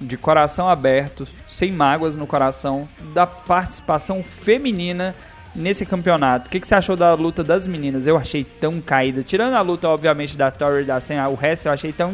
de coração aberto, sem mágoas no coração, da participação feminina nesse campeonato. O que, que você achou da luta das meninas? Eu achei tão caída. Tirando a luta, obviamente, da Tori e da Sen, o resto eu achei tão.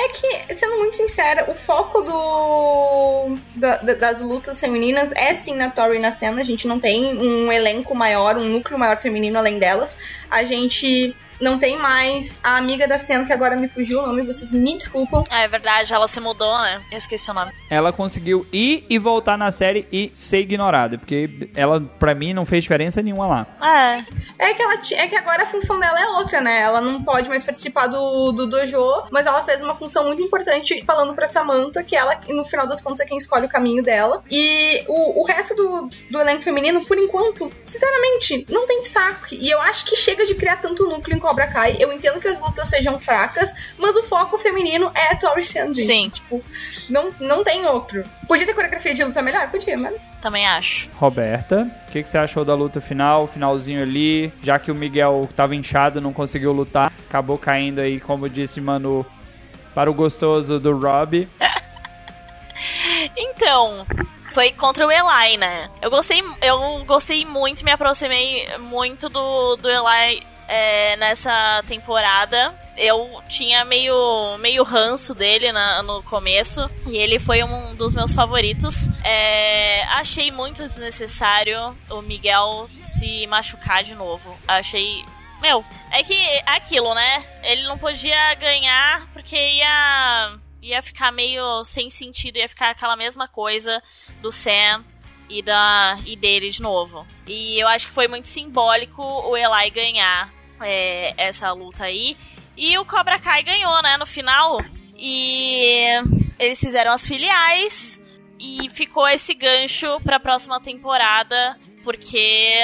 É que, sendo muito sincera, o foco do da- das lutas femininas é sim na Tori e na Senna. A gente não tem um elenco maior, um núcleo maior feminino além delas. A gente Não tem mais a amiga da cena, que agora me fugiu o nome, vocês me desculpam. Ah, é verdade, ela se mudou, né? Eu esqueci o nome. Ela conseguiu ir e voltar na série e ser ignorada, porque ela, pra mim, não fez diferença nenhuma lá. É. É que, ela, é que agora a função dela é outra, né? Ela não pode mais participar do, do dojo, mas ela fez uma função muito importante falando pra Samantha que ela, no final das contas, é quem escolhe o caminho dela. E o, o resto do, do elenco feminino, por enquanto, sinceramente, não tem saco. E eu acho que chega de criar tanto núcleo em Cobra Kai. Eu entendo que as lutas sejam fracas, mas o foco feminino é a Tori Sanders. Sim. Tipo, não, não tem outro. Podia ter coreografia de luta melhor? Podia, mas Também acho. Roberta, o que, que você achou da luta final, finalzinho ali? Já que o Miguel tava inchado, não conseguiu lutar, acabou caindo aí, como disse Manu, para o gostoso do Rob. Então, foi contra o Eli, né? Eu gostei, eu gostei muito, me aproximei muito do, do Eli é, nessa temporada. Eu tinha meio, meio ranço dele na- no começo. E ele foi um dos meus favoritos. É, achei muito desnecessário o Miguel se machucar de novo. Achei. Meu, é que é aquilo, né? Ele não podia ganhar porque ia ia ficar meio sem sentido, ia ficar aquela mesma coisa do Sam e da e dele de novo. E eu acho que foi muito simbólico o Eli ganhar é, essa luta aí. E o Cobra Kai ganhou, né, no final. E eles fizeram as filiais e ficou esse gancho pra próxima temporada, porque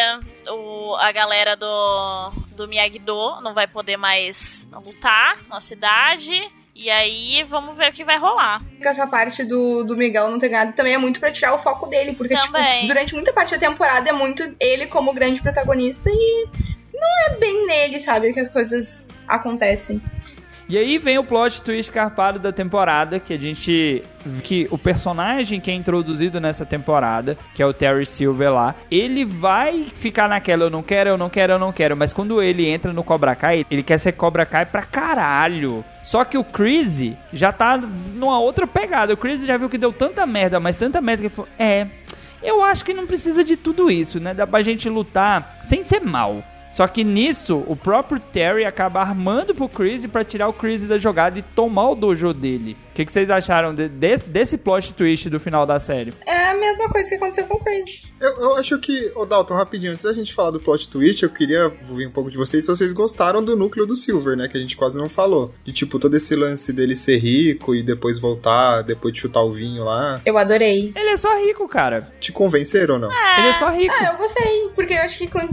o, a galera do, do Miyagi-Do não vai poder mais lutar na cidade. E aí, vamos ver o que vai rolar. essa parte do, do Miguel não ter ganhado também é muito pra tirar o foco dele, porque tipo, durante muita parte da temporada é muito ele como grande protagonista e não é bem nele, sabe, que as coisas acontecem. E aí vem o plot twist carpado da temporada, que a gente. que o personagem que é introduzido nessa temporada, que é o Terry Silver lá, ele vai ficar naquela, eu não quero, eu não quero, eu não quero. Mas quando ele entra no Cobra Kai, ele quer ser Cobra Kai pra caralho. Só que o Chris já tá numa outra pegada. O Chris já viu que deu tanta merda, mas tanta merda que ele falou: É, eu acho que não precisa de tudo isso, né? Dá pra gente lutar sem ser mal. Só que nisso, o próprio Terry acaba armando pro Chris pra tirar o Chris da jogada e tomar o dojo dele. O que, que vocês acharam de- de- desse plot twist do final da série? É a mesma coisa que aconteceu com o Crazy. Eu, eu acho que, ô Dalton, rapidinho, antes da gente falar do plot twist, eu queria ouvir um pouco de vocês se vocês gostaram do núcleo do Silver, né? Que a gente quase não falou. De tipo, todo esse lance dele ser rico e depois voltar, depois de chutar o vinho lá. Eu adorei. Ele é só rico, cara. Te convenceram ou não? Ele é só rico. Ah, eu gostei, porque eu acho que quando-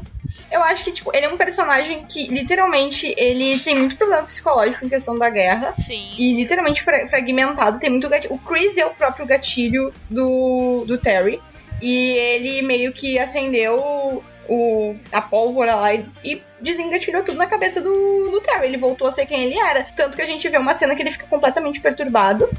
eu acho que tipo, ele é um personagem que literalmente ele tem muito problema psicológico em questão da guerra. Sim. E literalmente fra- tem muito gatilho. O Chris é o próprio gatilho do, do Terry. E ele meio que acendeu o, a pólvora lá e, e desengatilhou tudo na cabeça do, do Terry. Ele voltou a ser quem ele era. Tanto que a gente vê uma cena que ele fica completamente perturbado.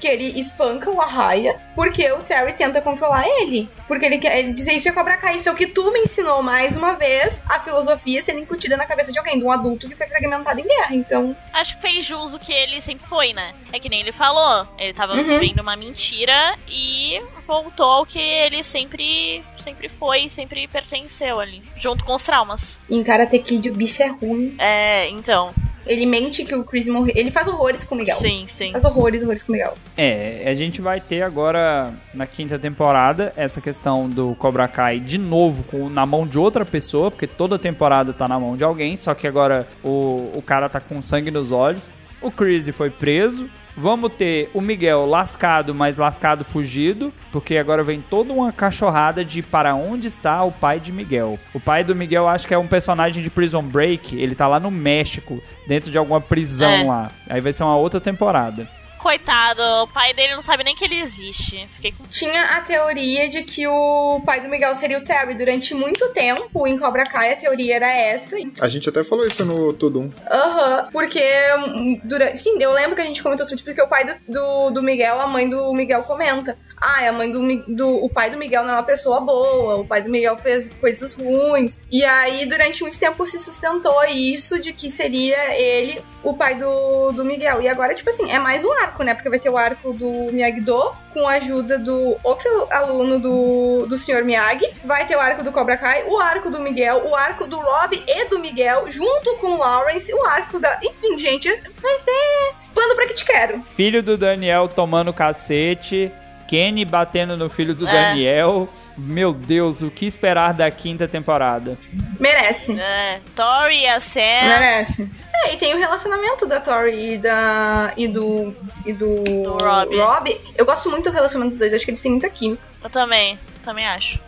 Que ele espanca o Arraia, porque o Terry tenta controlar ele. Porque ele quer. Ele diz isso é Cobra Kai, isso é o que tu me ensinou mais uma vez a filosofia sendo incutida na cabeça de alguém, de um adulto que foi fragmentado em guerra. Então, Acho que fez jus o que ele sempre foi, né? É que nem ele falou. Ele tava Uhum. vivendo uma mentira e voltou ao que ele sempre, sempre foi, sempre pertenceu ali. Junto com os traumas. em Karate Kid o bicho é ruim. É, então. Ele mente que o Chris morreu. Ele faz horrores com o Miguel. Sim, sim. Faz horrores, horrores com o Miguel. É, a gente vai ter agora na quinta temporada essa questão do Cobra Kai de novo com, na mão de outra pessoa, porque toda temporada tá na mão de alguém, só que agora o, o cara tá com sangue nos olhos. O Chris foi preso. Vamos ter o Miguel lascado, mas lascado fugido, porque agora vem toda uma cachorrada de para onde está o pai de Miguel. O pai do Miguel acho que é um personagem de Prison Break, ele tá lá no México, dentro de alguma prisão É. lá. Aí vai ser uma outra temporada. Coitado, o pai dele não sabe nem que ele existe. Fiquei com. Tinha a teoria de que o pai do Miguel seria o Terry. Durante muito tempo, em Cobra Kai, a teoria era essa. A gente até falou isso no Tudum. Aham, porque hum, durante. Sim, eu lembro que a gente comentou sobre isso, porque o pai do, do, do Miguel, a mãe do Miguel comenta. Ah, a mãe do, do. O pai do Miguel não é uma pessoa boa, o pai do Miguel fez coisas ruins. E aí, durante muito tempo, se sustentou isso de que seria ele o pai do, do Miguel. E agora, tipo assim, é mais um arco, né? Porque vai ter o arco do Miyagi-Do, com a ajuda do outro aluno do, do Sr. Miyagi. Vai ter o arco do Cobra Kai, o arco do Miguel, o arco do Rob e do Miguel, junto com o Lawrence, o arco da. Enfim, gente, vai ser pano pra que te quero. Filho do Daniel tomando cacete, Kenny batendo no filho do É. Daniel. Meu Deus, o que esperar da quinta temporada? Merece. É, Tori e a Sam. Merece. É, e tem o relacionamento da Tori e, da, e do. e do. Do Rob. Rob. Eu gosto muito do relacionamento dos dois, acho que eles têm muita química. Eu também, também acho.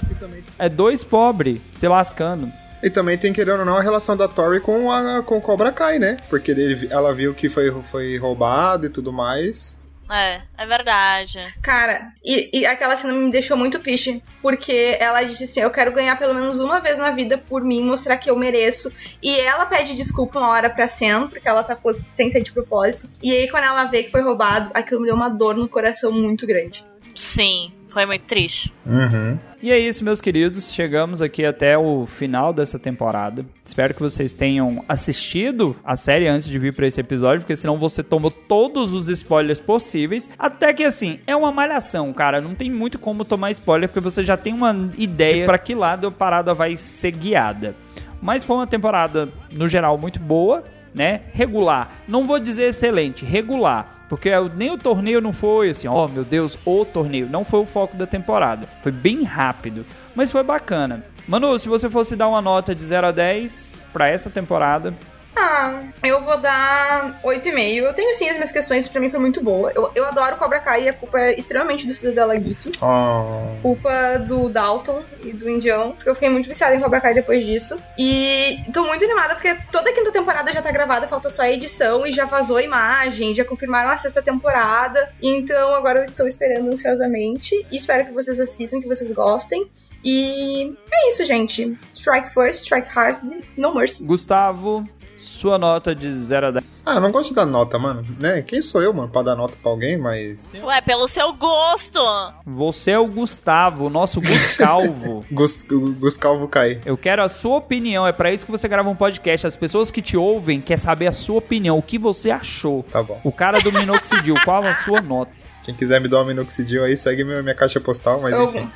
É dois pobres se lascando. E também tem, querendo ou não, a relação da Tori com, a, com o Cobra Kai, né? Porque ele, ela viu que foi, foi roubado e tudo mais. É, é verdade. Cara, e, e aquela cena me deixou muito triste, porque ela disse assim: Eu quero ganhar pelo menos uma vez na vida por mim, mostrar que eu mereço. E ela pede desculpa uma hora pra Sam, porque ela tá sem ser de propósito. E aí, quando ela vê que foi roubado, aquilo me deu uma dor no coração muito grande. Sim, foi muito triste. Uhum. E é isso, meus queridos. Chegamos aqui até o final dessa temporada. Espero que vocês tenham assistido a série antes de vir pra esse episódio, porque senão você tomou todos os spoilers possíveis. Até que assim, é uma malhação, cara. Não tem muito como tomar spoiler, porque você já tem uma ideia de pra que lado a parada vai ser guiada. Mas foi uma temporada, no geral, muito boa, né? Regular. Não vou dizer excelente, regular. Porque nem o torneio não foi assim, ó, meu Deus, o torneio. Não foi o foco da temporada. Foi bem rápido. Mas foi bacana. Manu, se você fosse dar uma nota de 0 a 10 pra essa temporada, Ah, eu vou dar 8,5. Eu tenho sim as minhas questões, pra mim foi muito boa. Eu, eu adoro Cobra Kai e a culpa é extremamente do Cidadela Geek. Oh. Culpa do Dalton e do Indião, porque eu fiquei muito viciada em Cobra Kai depois disso. E tô muito animada porque toda a quinta temporada já tá gravada, falta só a edição e já vazou a imagem, já confirmaram a sexta temporada. Então agora eu estou esperando ansiosamente e espero que vocês assistam, que vocês gostem. E é isso, gente. Strike first, strike hard, no mercy. Gustavo, sua nota de 0 a 10. Ah, eu não gosto de dar nota, mano. Né? Quem sou eu, mano, pra dar nota pra alguém, mas. Ué, pelo seu gosto. Você é o Gustavo, o nosso Guscalvo. Gus, Gus Calvo cai. Eu quero a sua opinião, é pra isso que você grava um podcast. As pessoas que te ouvem querem saber a sua opinião, o que você achou. Tá bom. O cara do Minoxidil, qual a sua nota? Quem quiser me dar um minoxidil aí, segue minha, minha caixa postal, mas Eu- enfim.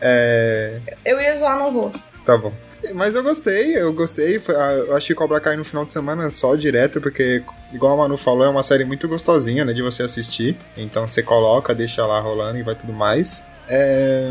É. Eu ia zoar, não vou. Tá bom. Mas eu gostei, eu gostei. Foi- ah, Eu achei Cobra Kai no final de semana só direto, porque, igual a Manu falou, é uma série muito gostosinha, né, de você assistir. Então você coloca, deixa lá rolando e vai tudo mais. É,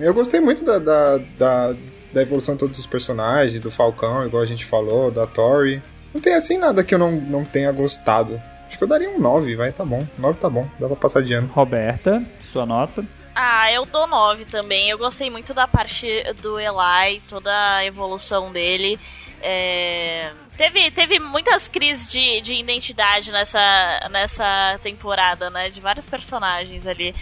Eu gostei muito da, da, da, da evolução de todos os personagens, do Falcão, igual a gente falou, da Tori. Não tem assim nada que eu não, não tenha gostado. Acho que eu daria um 9, vai, tá bom. 9 tá bom, dá pra passar de ano. Roberta, sua nota. Ah, eu dou 9 também. Eu gostei muito da parte do Eli, toda a evolução dele. É, Teve, teve muitas crises de, de identidade nessa, nessa temporada, né? De vários personagens ali.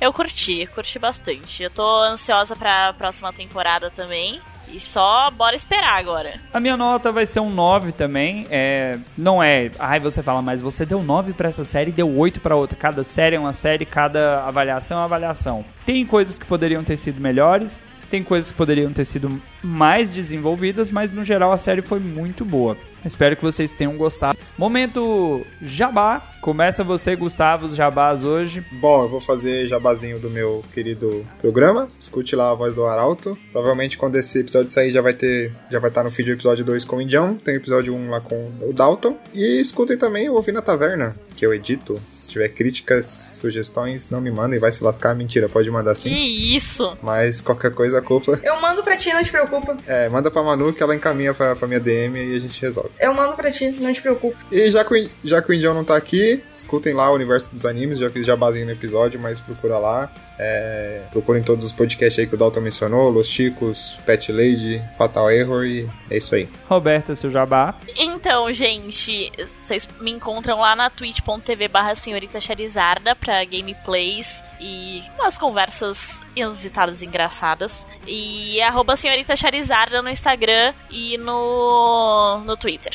Eu curti, curti bastante. Eu tô ansiosa pra próxima temporada também. E só bora esperar agora. A minha nota vai ser um 9 também. É, não é. Ai, você fala, mas você deu 9 pra essa série e deu 8 pra outra. Cada série é uma série, cada avaliação é uma avaliação. Tem coisas que poderiam ter sido melhores, tem coisas que poderiam ter sido mais desenvolvidas, mas no geral a série foi muito boa. Espero que vocês tenham gostado. Momento jabá. Começa você, Gustavo, os jabás hoje. Bom, eu vou fazer jabazinho do meu querido programa. Escute lá a voz do Arauto. Provavelmente quando esse episódio sair já vai ter, já vai estar no feed o episódio 2 com o Indião, tem o episódio 1 lá com o Dalton. E escutem também o Ouvir na Taverna, que eu edito. Se tiver críticas, sugestões, não me mandem, vai se lascar. Mentira, pode mandar Que sim. isso? Mas qualquer coisa, a culpa. Eu mando pra ti, não te preocupa. É, manda pra Manu que ela encaminha pra, pra minha DM e a gente resolve. Eu mando pra ti, não te preocupa. E já que, o, já que o Indião não tá aqui, escutem lá o Universo dos Animes, já fiz jabazinho no episódio, mas procura lá. É, procurem todos os podcasts aí que o Dalton mencionou, Los Chicos, Pet Lady, Fatal Error e é isso aí. Roberta, seu jabá. Então, gente, vocês me encontram lá na twitch.tv barra senhorita Charizarda pra gameplays e umas conversas inusitadas engraçadas. E arroba senhorita Charizarda no Instagram e no, no Twitter.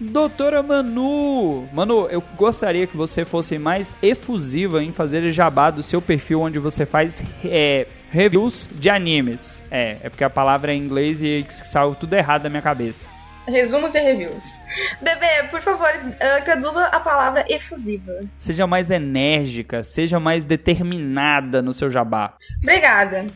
Doutora Manu! Manu, eu gostaria que você fosse mais efusiva em fazer jabá do seu perfil onde você faz é, reviews de animes. É, é porque a palavra é em inglês e saiu tudo errado da minha cabeça. Resumos e reviews. Bebê, por favor, uh, traduza a palavra efusiva. Seja mais enérgica, seja mais determinada no seu jabá. Obrigada.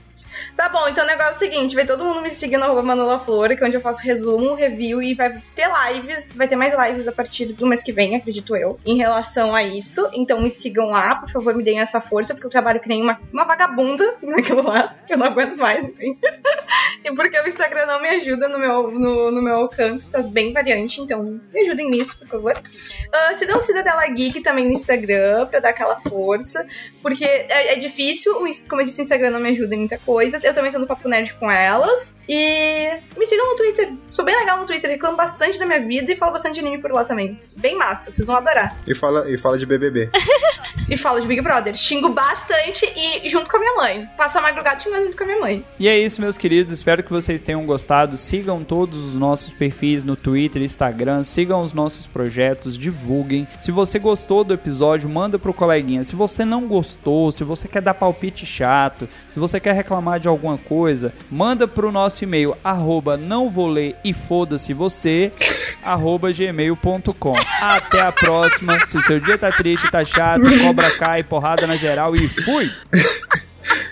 Tá bom, então o negócio é o seguinte: vai todo mundo me seguir no arroba Manula Flor, que é onde eu faço resumo, review e vai ter lives, vai ter mais lives a partir do mês que vem, acredito eu, em relação a isso. Então me sigam lá, por favor, me deem essa força, porque eu trabalho que nem uma, uma vagabunda naquilo lá, que eu não aguento mais, enfim. e porque o Instagram não me ajuda no meu, no, no meu alcance, tá bem variante, então me ajudem nisso, por favor. Uh, se dão Cidadela Geek também no Instagram, pra dar aquela força, porque é, é difícil, como eu disse, o Instagram não me ajuda em muita coisa coisa. Eu também tô no Papo Nerd com elas. E me sigam no Twitter. Sou bem legal no Twitter, reclamo bastante da minha vida e falo bastante de anime por lá também. Bem massa, vocês vão adorar. E fala, e fala de BBB. e falo de Big Brother. Xingo bastante e junto com a minha mãe. Passo a madrugada xingando junto com a minha mãe. E é isso, meus queridos. Espero que vocês tenham gostado. Sigam todos os nossos perfis no Twitter, Instagram. Sigam os nossos projetos, divulguem. Se você gostou do episódio, manda pro coleguinha. Se você não gostou, se você quer dar palpite chato, se você quer reclamar de alguma coisa, manda pro nosso e-mail arroba não vou ler e foda-se você arroba gmail.com. Até a próxima. Se o seu dia tá triste, tá chato, cobra cai, porrada na geral e fui!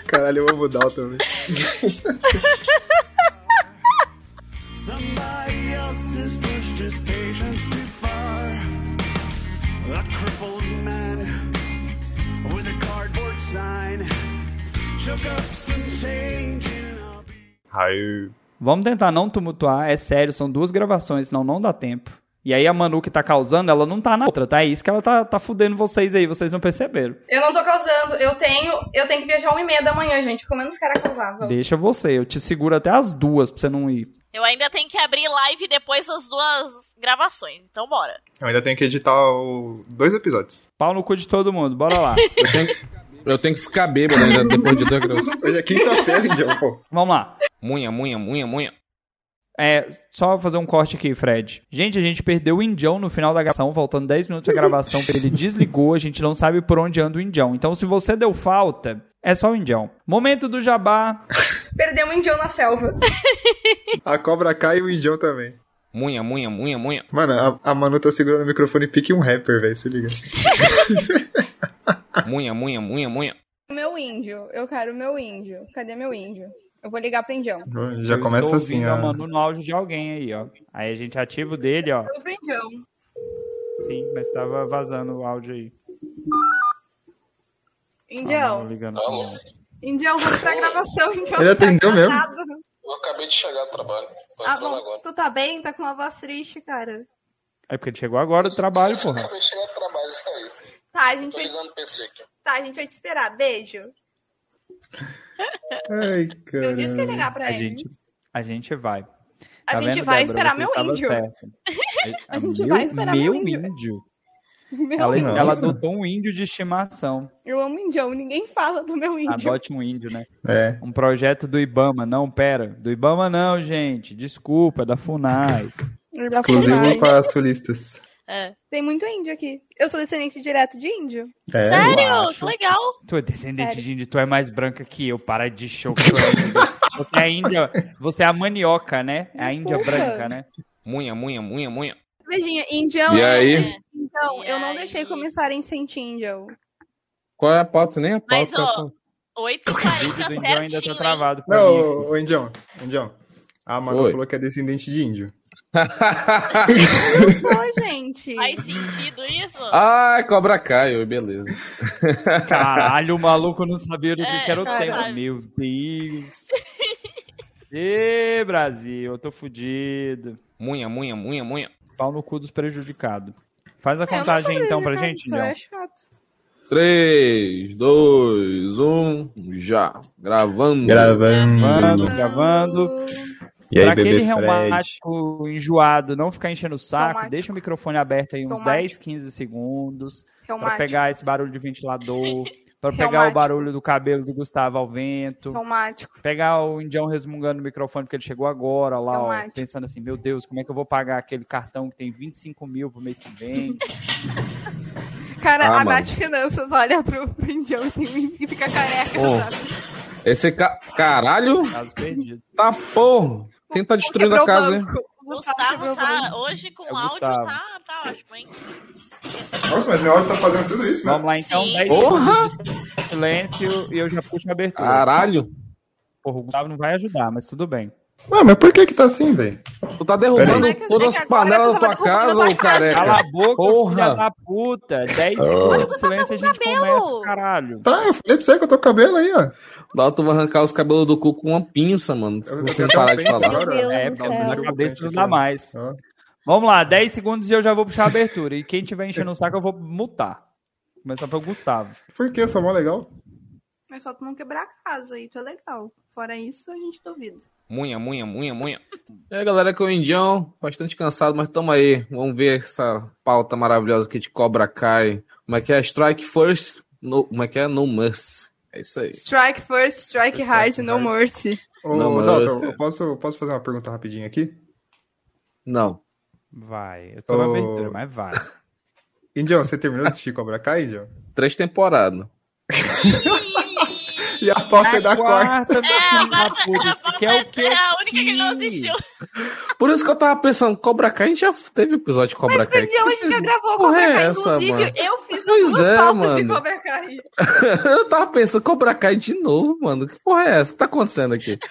Caralho, eu amo Dal também. Somebody else has pushed his patience too far. A crippled man with a cardboard sign. Raio. Vamos tentar não tumultuar, é sério, são duas gravações, senão não dá tempo. E aí a Manu que tá causando, ela não tá na outra, tá? É isso que ela tá, tá fudendo vocês aí, vocês não perceberam. Eu não tô causando, eu tenho, eu tenho que viajar uma e meia da manhã, gente. Como menos cara causava. Deixa você, eu te seguro até as duas pra você não ir. Eu ainda tenho que abrir live depois das duas gravações. Então bora. Eu ainda tenho que editar o... dois episódios. Pau no cu de todo mundo, bora lá. Eu tenho, que- eu tenho que ficar bêbado ainda depois de dois graus. Hoje é quinta-feira, então, pô. Vamos lá. Munha, munha, munha, munha. É, só fazer um corte aqui, Fred. Gente, a gente perdeu o Indião no final da gravação, faltando 10 minutos da gravação, porque ele desligou, a gente não sabe por onde anda o Indião. Então, se você deu falta, é só o Indião. Momento do jabá. Perdeu um indião na selva. A cobra cai e o Indião também. Munha, munha, munha, munha. Mano, a, a Manu tá segurando o microfone pique um rapper, velho, se liga. Munha, munha, munha, munha. Meu índio, eu quero meu índio. Cadê meu índio? Eu vou ligar pro indião. Já Eu começa estou assim, ó. Manu no áudio de alguém aí, ó. Aí a gente ativa o dele, ó. Eu pro indião. Sim, mas tava vazando o áudio aí. Ah, não, Indião, ligando ela. indião, vamos pra gravação, indião. Ele tá atendeu mesmo? atrasado. Eu acabei de chegar do trabalho. Ah, bom, agora. tu tá bem? Tá com uma voz triste, cara. É porque ele chegou agora do trabalho, porra. Acabei de chegar do trabalho, isso aí. Tá, a gente Tô vai, ligando o PC aqui. tá, a gente vai te esperar. Beijo. Ai, Eu disse que ia cara. ligar pra A ele. gente, a gente vai. A Tá gente vendo, vai Débora? esperar Você meu índio. certa. A gente meu, vai esperar meu meu índio. índio. Meu Ela, índio. ela adotou um índio de estimação. Eu amo indião, ninguém fala do meu índio. Adote um índio, né? É. Um projeto do Ibama. Não, pera. Do Ibama não, gente. Desculpa, é da FUNAI. Vai Exclusivo para sulistas. É. Tem muito índio aqui. Eu sou descendente direto de índio. É. Sério? Que legal. Tu é descendente Sério. de índio, tu é mais branca que eu. Para de show é índio. Você é índia. Você é a manioca, né? É a índia Desculpa. branca, né? Munha, munha, munha, munha. Beijinha, indião. E aí? Então, E eu não aí? deixei começarem sem indião. Qual é a pauta? Você nem a Mas, pauta. ó, 8 O vídeo do índio ainda certinho, tá travado pra Não, ô, ô, Indião. Indião. A Manu Oi. falou que é descendente de índio. Pô, gente. Faz sentido isso? Ai, cobra cai, beleza. Caralho, o maluco não sabia do que, É, que era o sabe. Meu Deus. Ê, Brasil, eu tô fudido. Munha, munha, munha, munha. Pau no cu dos prejudicados. Faz a Eu contagem então pra gente, Indião. é chato. 3, 2, 1, já. Gravando. Gravando. Gravando, gravando. E aí, pra aquele Fred? reumático enjoado não ficar enchendo o saco, Reumático. deixa o microfone aberto aí uns Reumático. 10, 15 segundos pra Reumático. pegar esse barulho de ventilador. Pra pegar o Reumático. barulho do cabelo do Gustavo ao vento. Traumático. Pegar o indião resmungando no microfone porque ele chegou agora lá, ó, Reumático. pensando assim, meu Deus, como é que eu vou pagar aquele cartão que tem 25 mil pro mês que vem? Cara, Ah, a mano. Nath Finanças olha pro, pro indião e fica careca, Ô. sabe? Esse ca... caralho. Caso perdido. Tá porra. Quem tá destruindo a casa, hein? Gustavo tá, hoje com É o áudio tá, tá ótimo, hein? Nossa, mas meu áudio tá fazendo tudo isso, né? Vamos lá então, Sim. 10 Porra! silêncio e eu já puxo a abertura. Caralho. Porra, o Gustavo não vai ajudar, mas tudo bem. Ué, mas por que que tá assim, velho? Tu tá derrubando todas as panelas da tua casa, a tua ô careca. Cala a boca, Porra. filha da puta. 10 segundos de silêncio e a gente cabelo. começa, caralho. Tá, eu falei pra você que eu tô com cabelo aí, ó. Lá tu vai arrancar os cabelos do cu com uma pinça, mano. Eu- eu Não tenho parar de falar. agora. É, na cabeça não dá mais. Vamos lá, 10 segundos e eu já vou puxar a abertura. E quem tiver enchendo o saco, eu vou multar. Começar pelo Gustavo. Por que? Eu sou mó legal. É só tu não quebrar a casa aí, tu é legal. Fora isso, a gente duvida. Munha, munha, munha, munha. E aí, galera, que é o Indião, bastante cansado, mas tamo aí. Vamos ver essa pauta maravilhosa aqui de Cobra Kai. Como é que é? Strike first, no, como é que é? No mercy. É isso aí. Strike first, strike hard, no mercy. Ô, Não, Dalton, eu posso, eu posso fazer uma pergunta rapidinho aqui? Não. Vai. Eu tô na Ô. abertura, mas vai. Indião, você terminou de assistir Cobra Kai, Indião? Três temporadas. E a pauta é da quarta. quarta É, agora que é o que é única que ele não assistiu. Por isso que eu tava pensando, Cobra Kai, a gente já teve episódio de Cobra Mas Kai. Guardião, a gente já gravou porra Cobra é Kai. essa, Inclusive, mano? eu fiz as Pois duas é, pautas de mano. Cobra Kai. eu tava pensando, Cobra Kai de novo, mano. Que porra é essa? O que tá acontecendo aqui?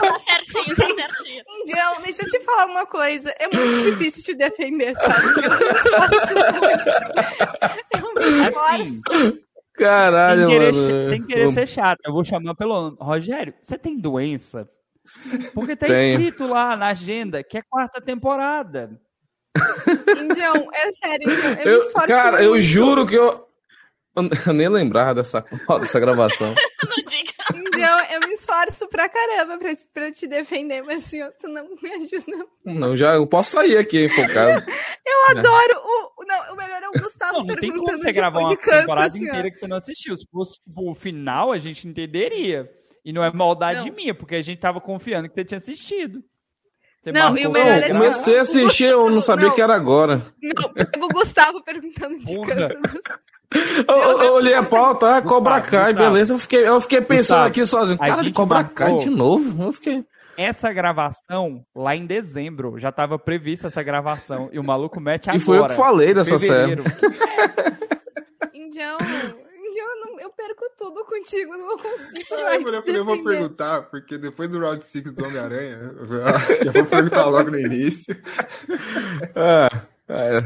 Tá certinho, tá certinho. Indião, deixa eu te falar uma coisa. É muito difícil te defender, sabe? Eu me esforço. Eu me esforço. Caralho, sem querer, mano. sem querer ser chato, eu vou chamar pelo nome. Rogério, você tem doença? Porque tá Tenho. escrito lá na agenda que é quarta temporada. Indião, é sério, Indião, eu, me Eu, esforço cara, eu muito. juro que eu. Eu nem lembrava dessa, dessa gravação. Não diga. Indião, eu me esforço pra caramba pra, te- pra te defender, mas assim, tu não me ajuda. Não, já eu posso sair aqui, se for o caso. Eu adoro o. o- Não, o melhor é o Gustavo Não, não tem perguntando como você gravar uma de canto, temporada ó. inteira que você não assistiu. Se fosse tipo, o final, a gente entenderia. E não é maldade Não. minha, porque a gente tava confiando que você tinha assistido. Você Não, e o melhor é assim. Comecei a assistir, eu não sabia Não. que era agora. Não, pega o Gustavo perguntando de. Eu, eu- eu olhei a pauta, ah, Cobra Gustavo, Kai, Gustavo. beleza. Eu fiquei, eu fiquei pensando Gustavo, aqui sozinho. Cara, gente Cobra Kai de novo? Eu fiquei. Essa gravação, lá em dezembro, já tava prevista essa gravação. E o maluco mete agora. E foi eu que falei dessa fevereiro. Indião, Indião, eu, não- eu perco tudo contigo, não consigo. Eu falei, eu vou perguntar, porque depois do round 6 do Homem-Aranha, eu eu vou perguntar logo no início. Ah, é.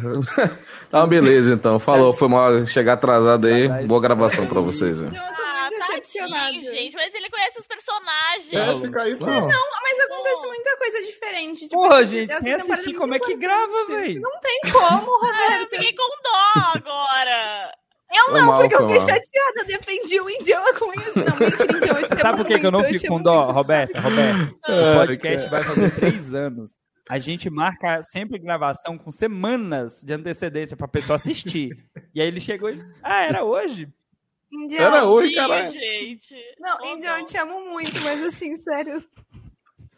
Tá, beleza então. Falou, foi mal chegar atrasado aí. Boa gravação pra vocês. tô Ah, tadinho, gente. Mas ele conhece os personagens. É, fica aí, pô. Não. Não, mas acontece muita coisa diferente. Tipo, Porra, essa- gente, temporada assistir, como é que grava, véi? Não tem como, Ah, eu Roberto. fiquei com dó agora. Eu não, mal, porque eu fiquei mal. chateada. Eu defendi o Indião com isso. Não, mentira. Eu te Sabe por que, que eu não fico com dó, muito. Roberta? Roberto, o podcast vai fazer três anos. A gente marca sempre gravação com semanas de antecedência pra pessoa assistir. E aí ele chegou e. Ah, era hoje? Indião, Era hoje, gente. Não, Indião, eu te amo muito, mas assim, sério.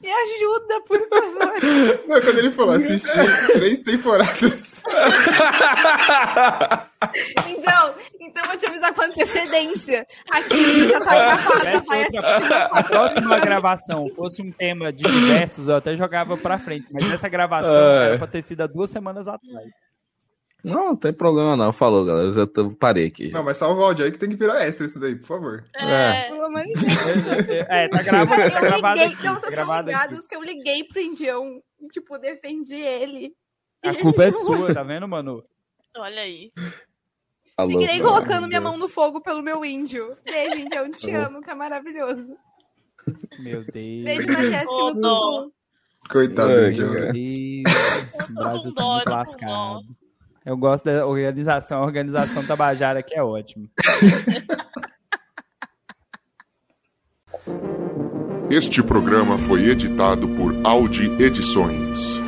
Me ajuda, por favor. Não, quando ele falou, assisti três temporadas. Então, então vou te avisar com antecedência. Aqui já tá gravado, vai assistir. a próxima gravação fosse um tema de diversos, eu até jogava pra frente. Mas essa gravação É. era pra ter sido há duas semanas atrás. Não, não tem problema não. Falou, galera. Eu já tô- parei aqui. Não, mas salva o áudio aí que tem que virar extra isso daí, por favor. É. Pelo amor de Deus. É, tá gravado, tá Eu gravado liguei, aqui. não, Tá vocês são gravado aqui. ligados que eu liguei pro Indião, tipo, defendi ele. A culpa é sua, tá vendo, mano? Olha aí. Falou, Seguirei colocando amor minha mão Deus. no fogo pelo meu índio. Beijo, Indião, te amo, tá maravilhoso. Meu Deus. Beijo na Jéssica Ô, no. Coitado Indião. né? Deus, o Brasil tá muito lascado. Eu gosto da organização, a organização Tabajara aqui é ótimo. Este programa foi editado por Audi Edições.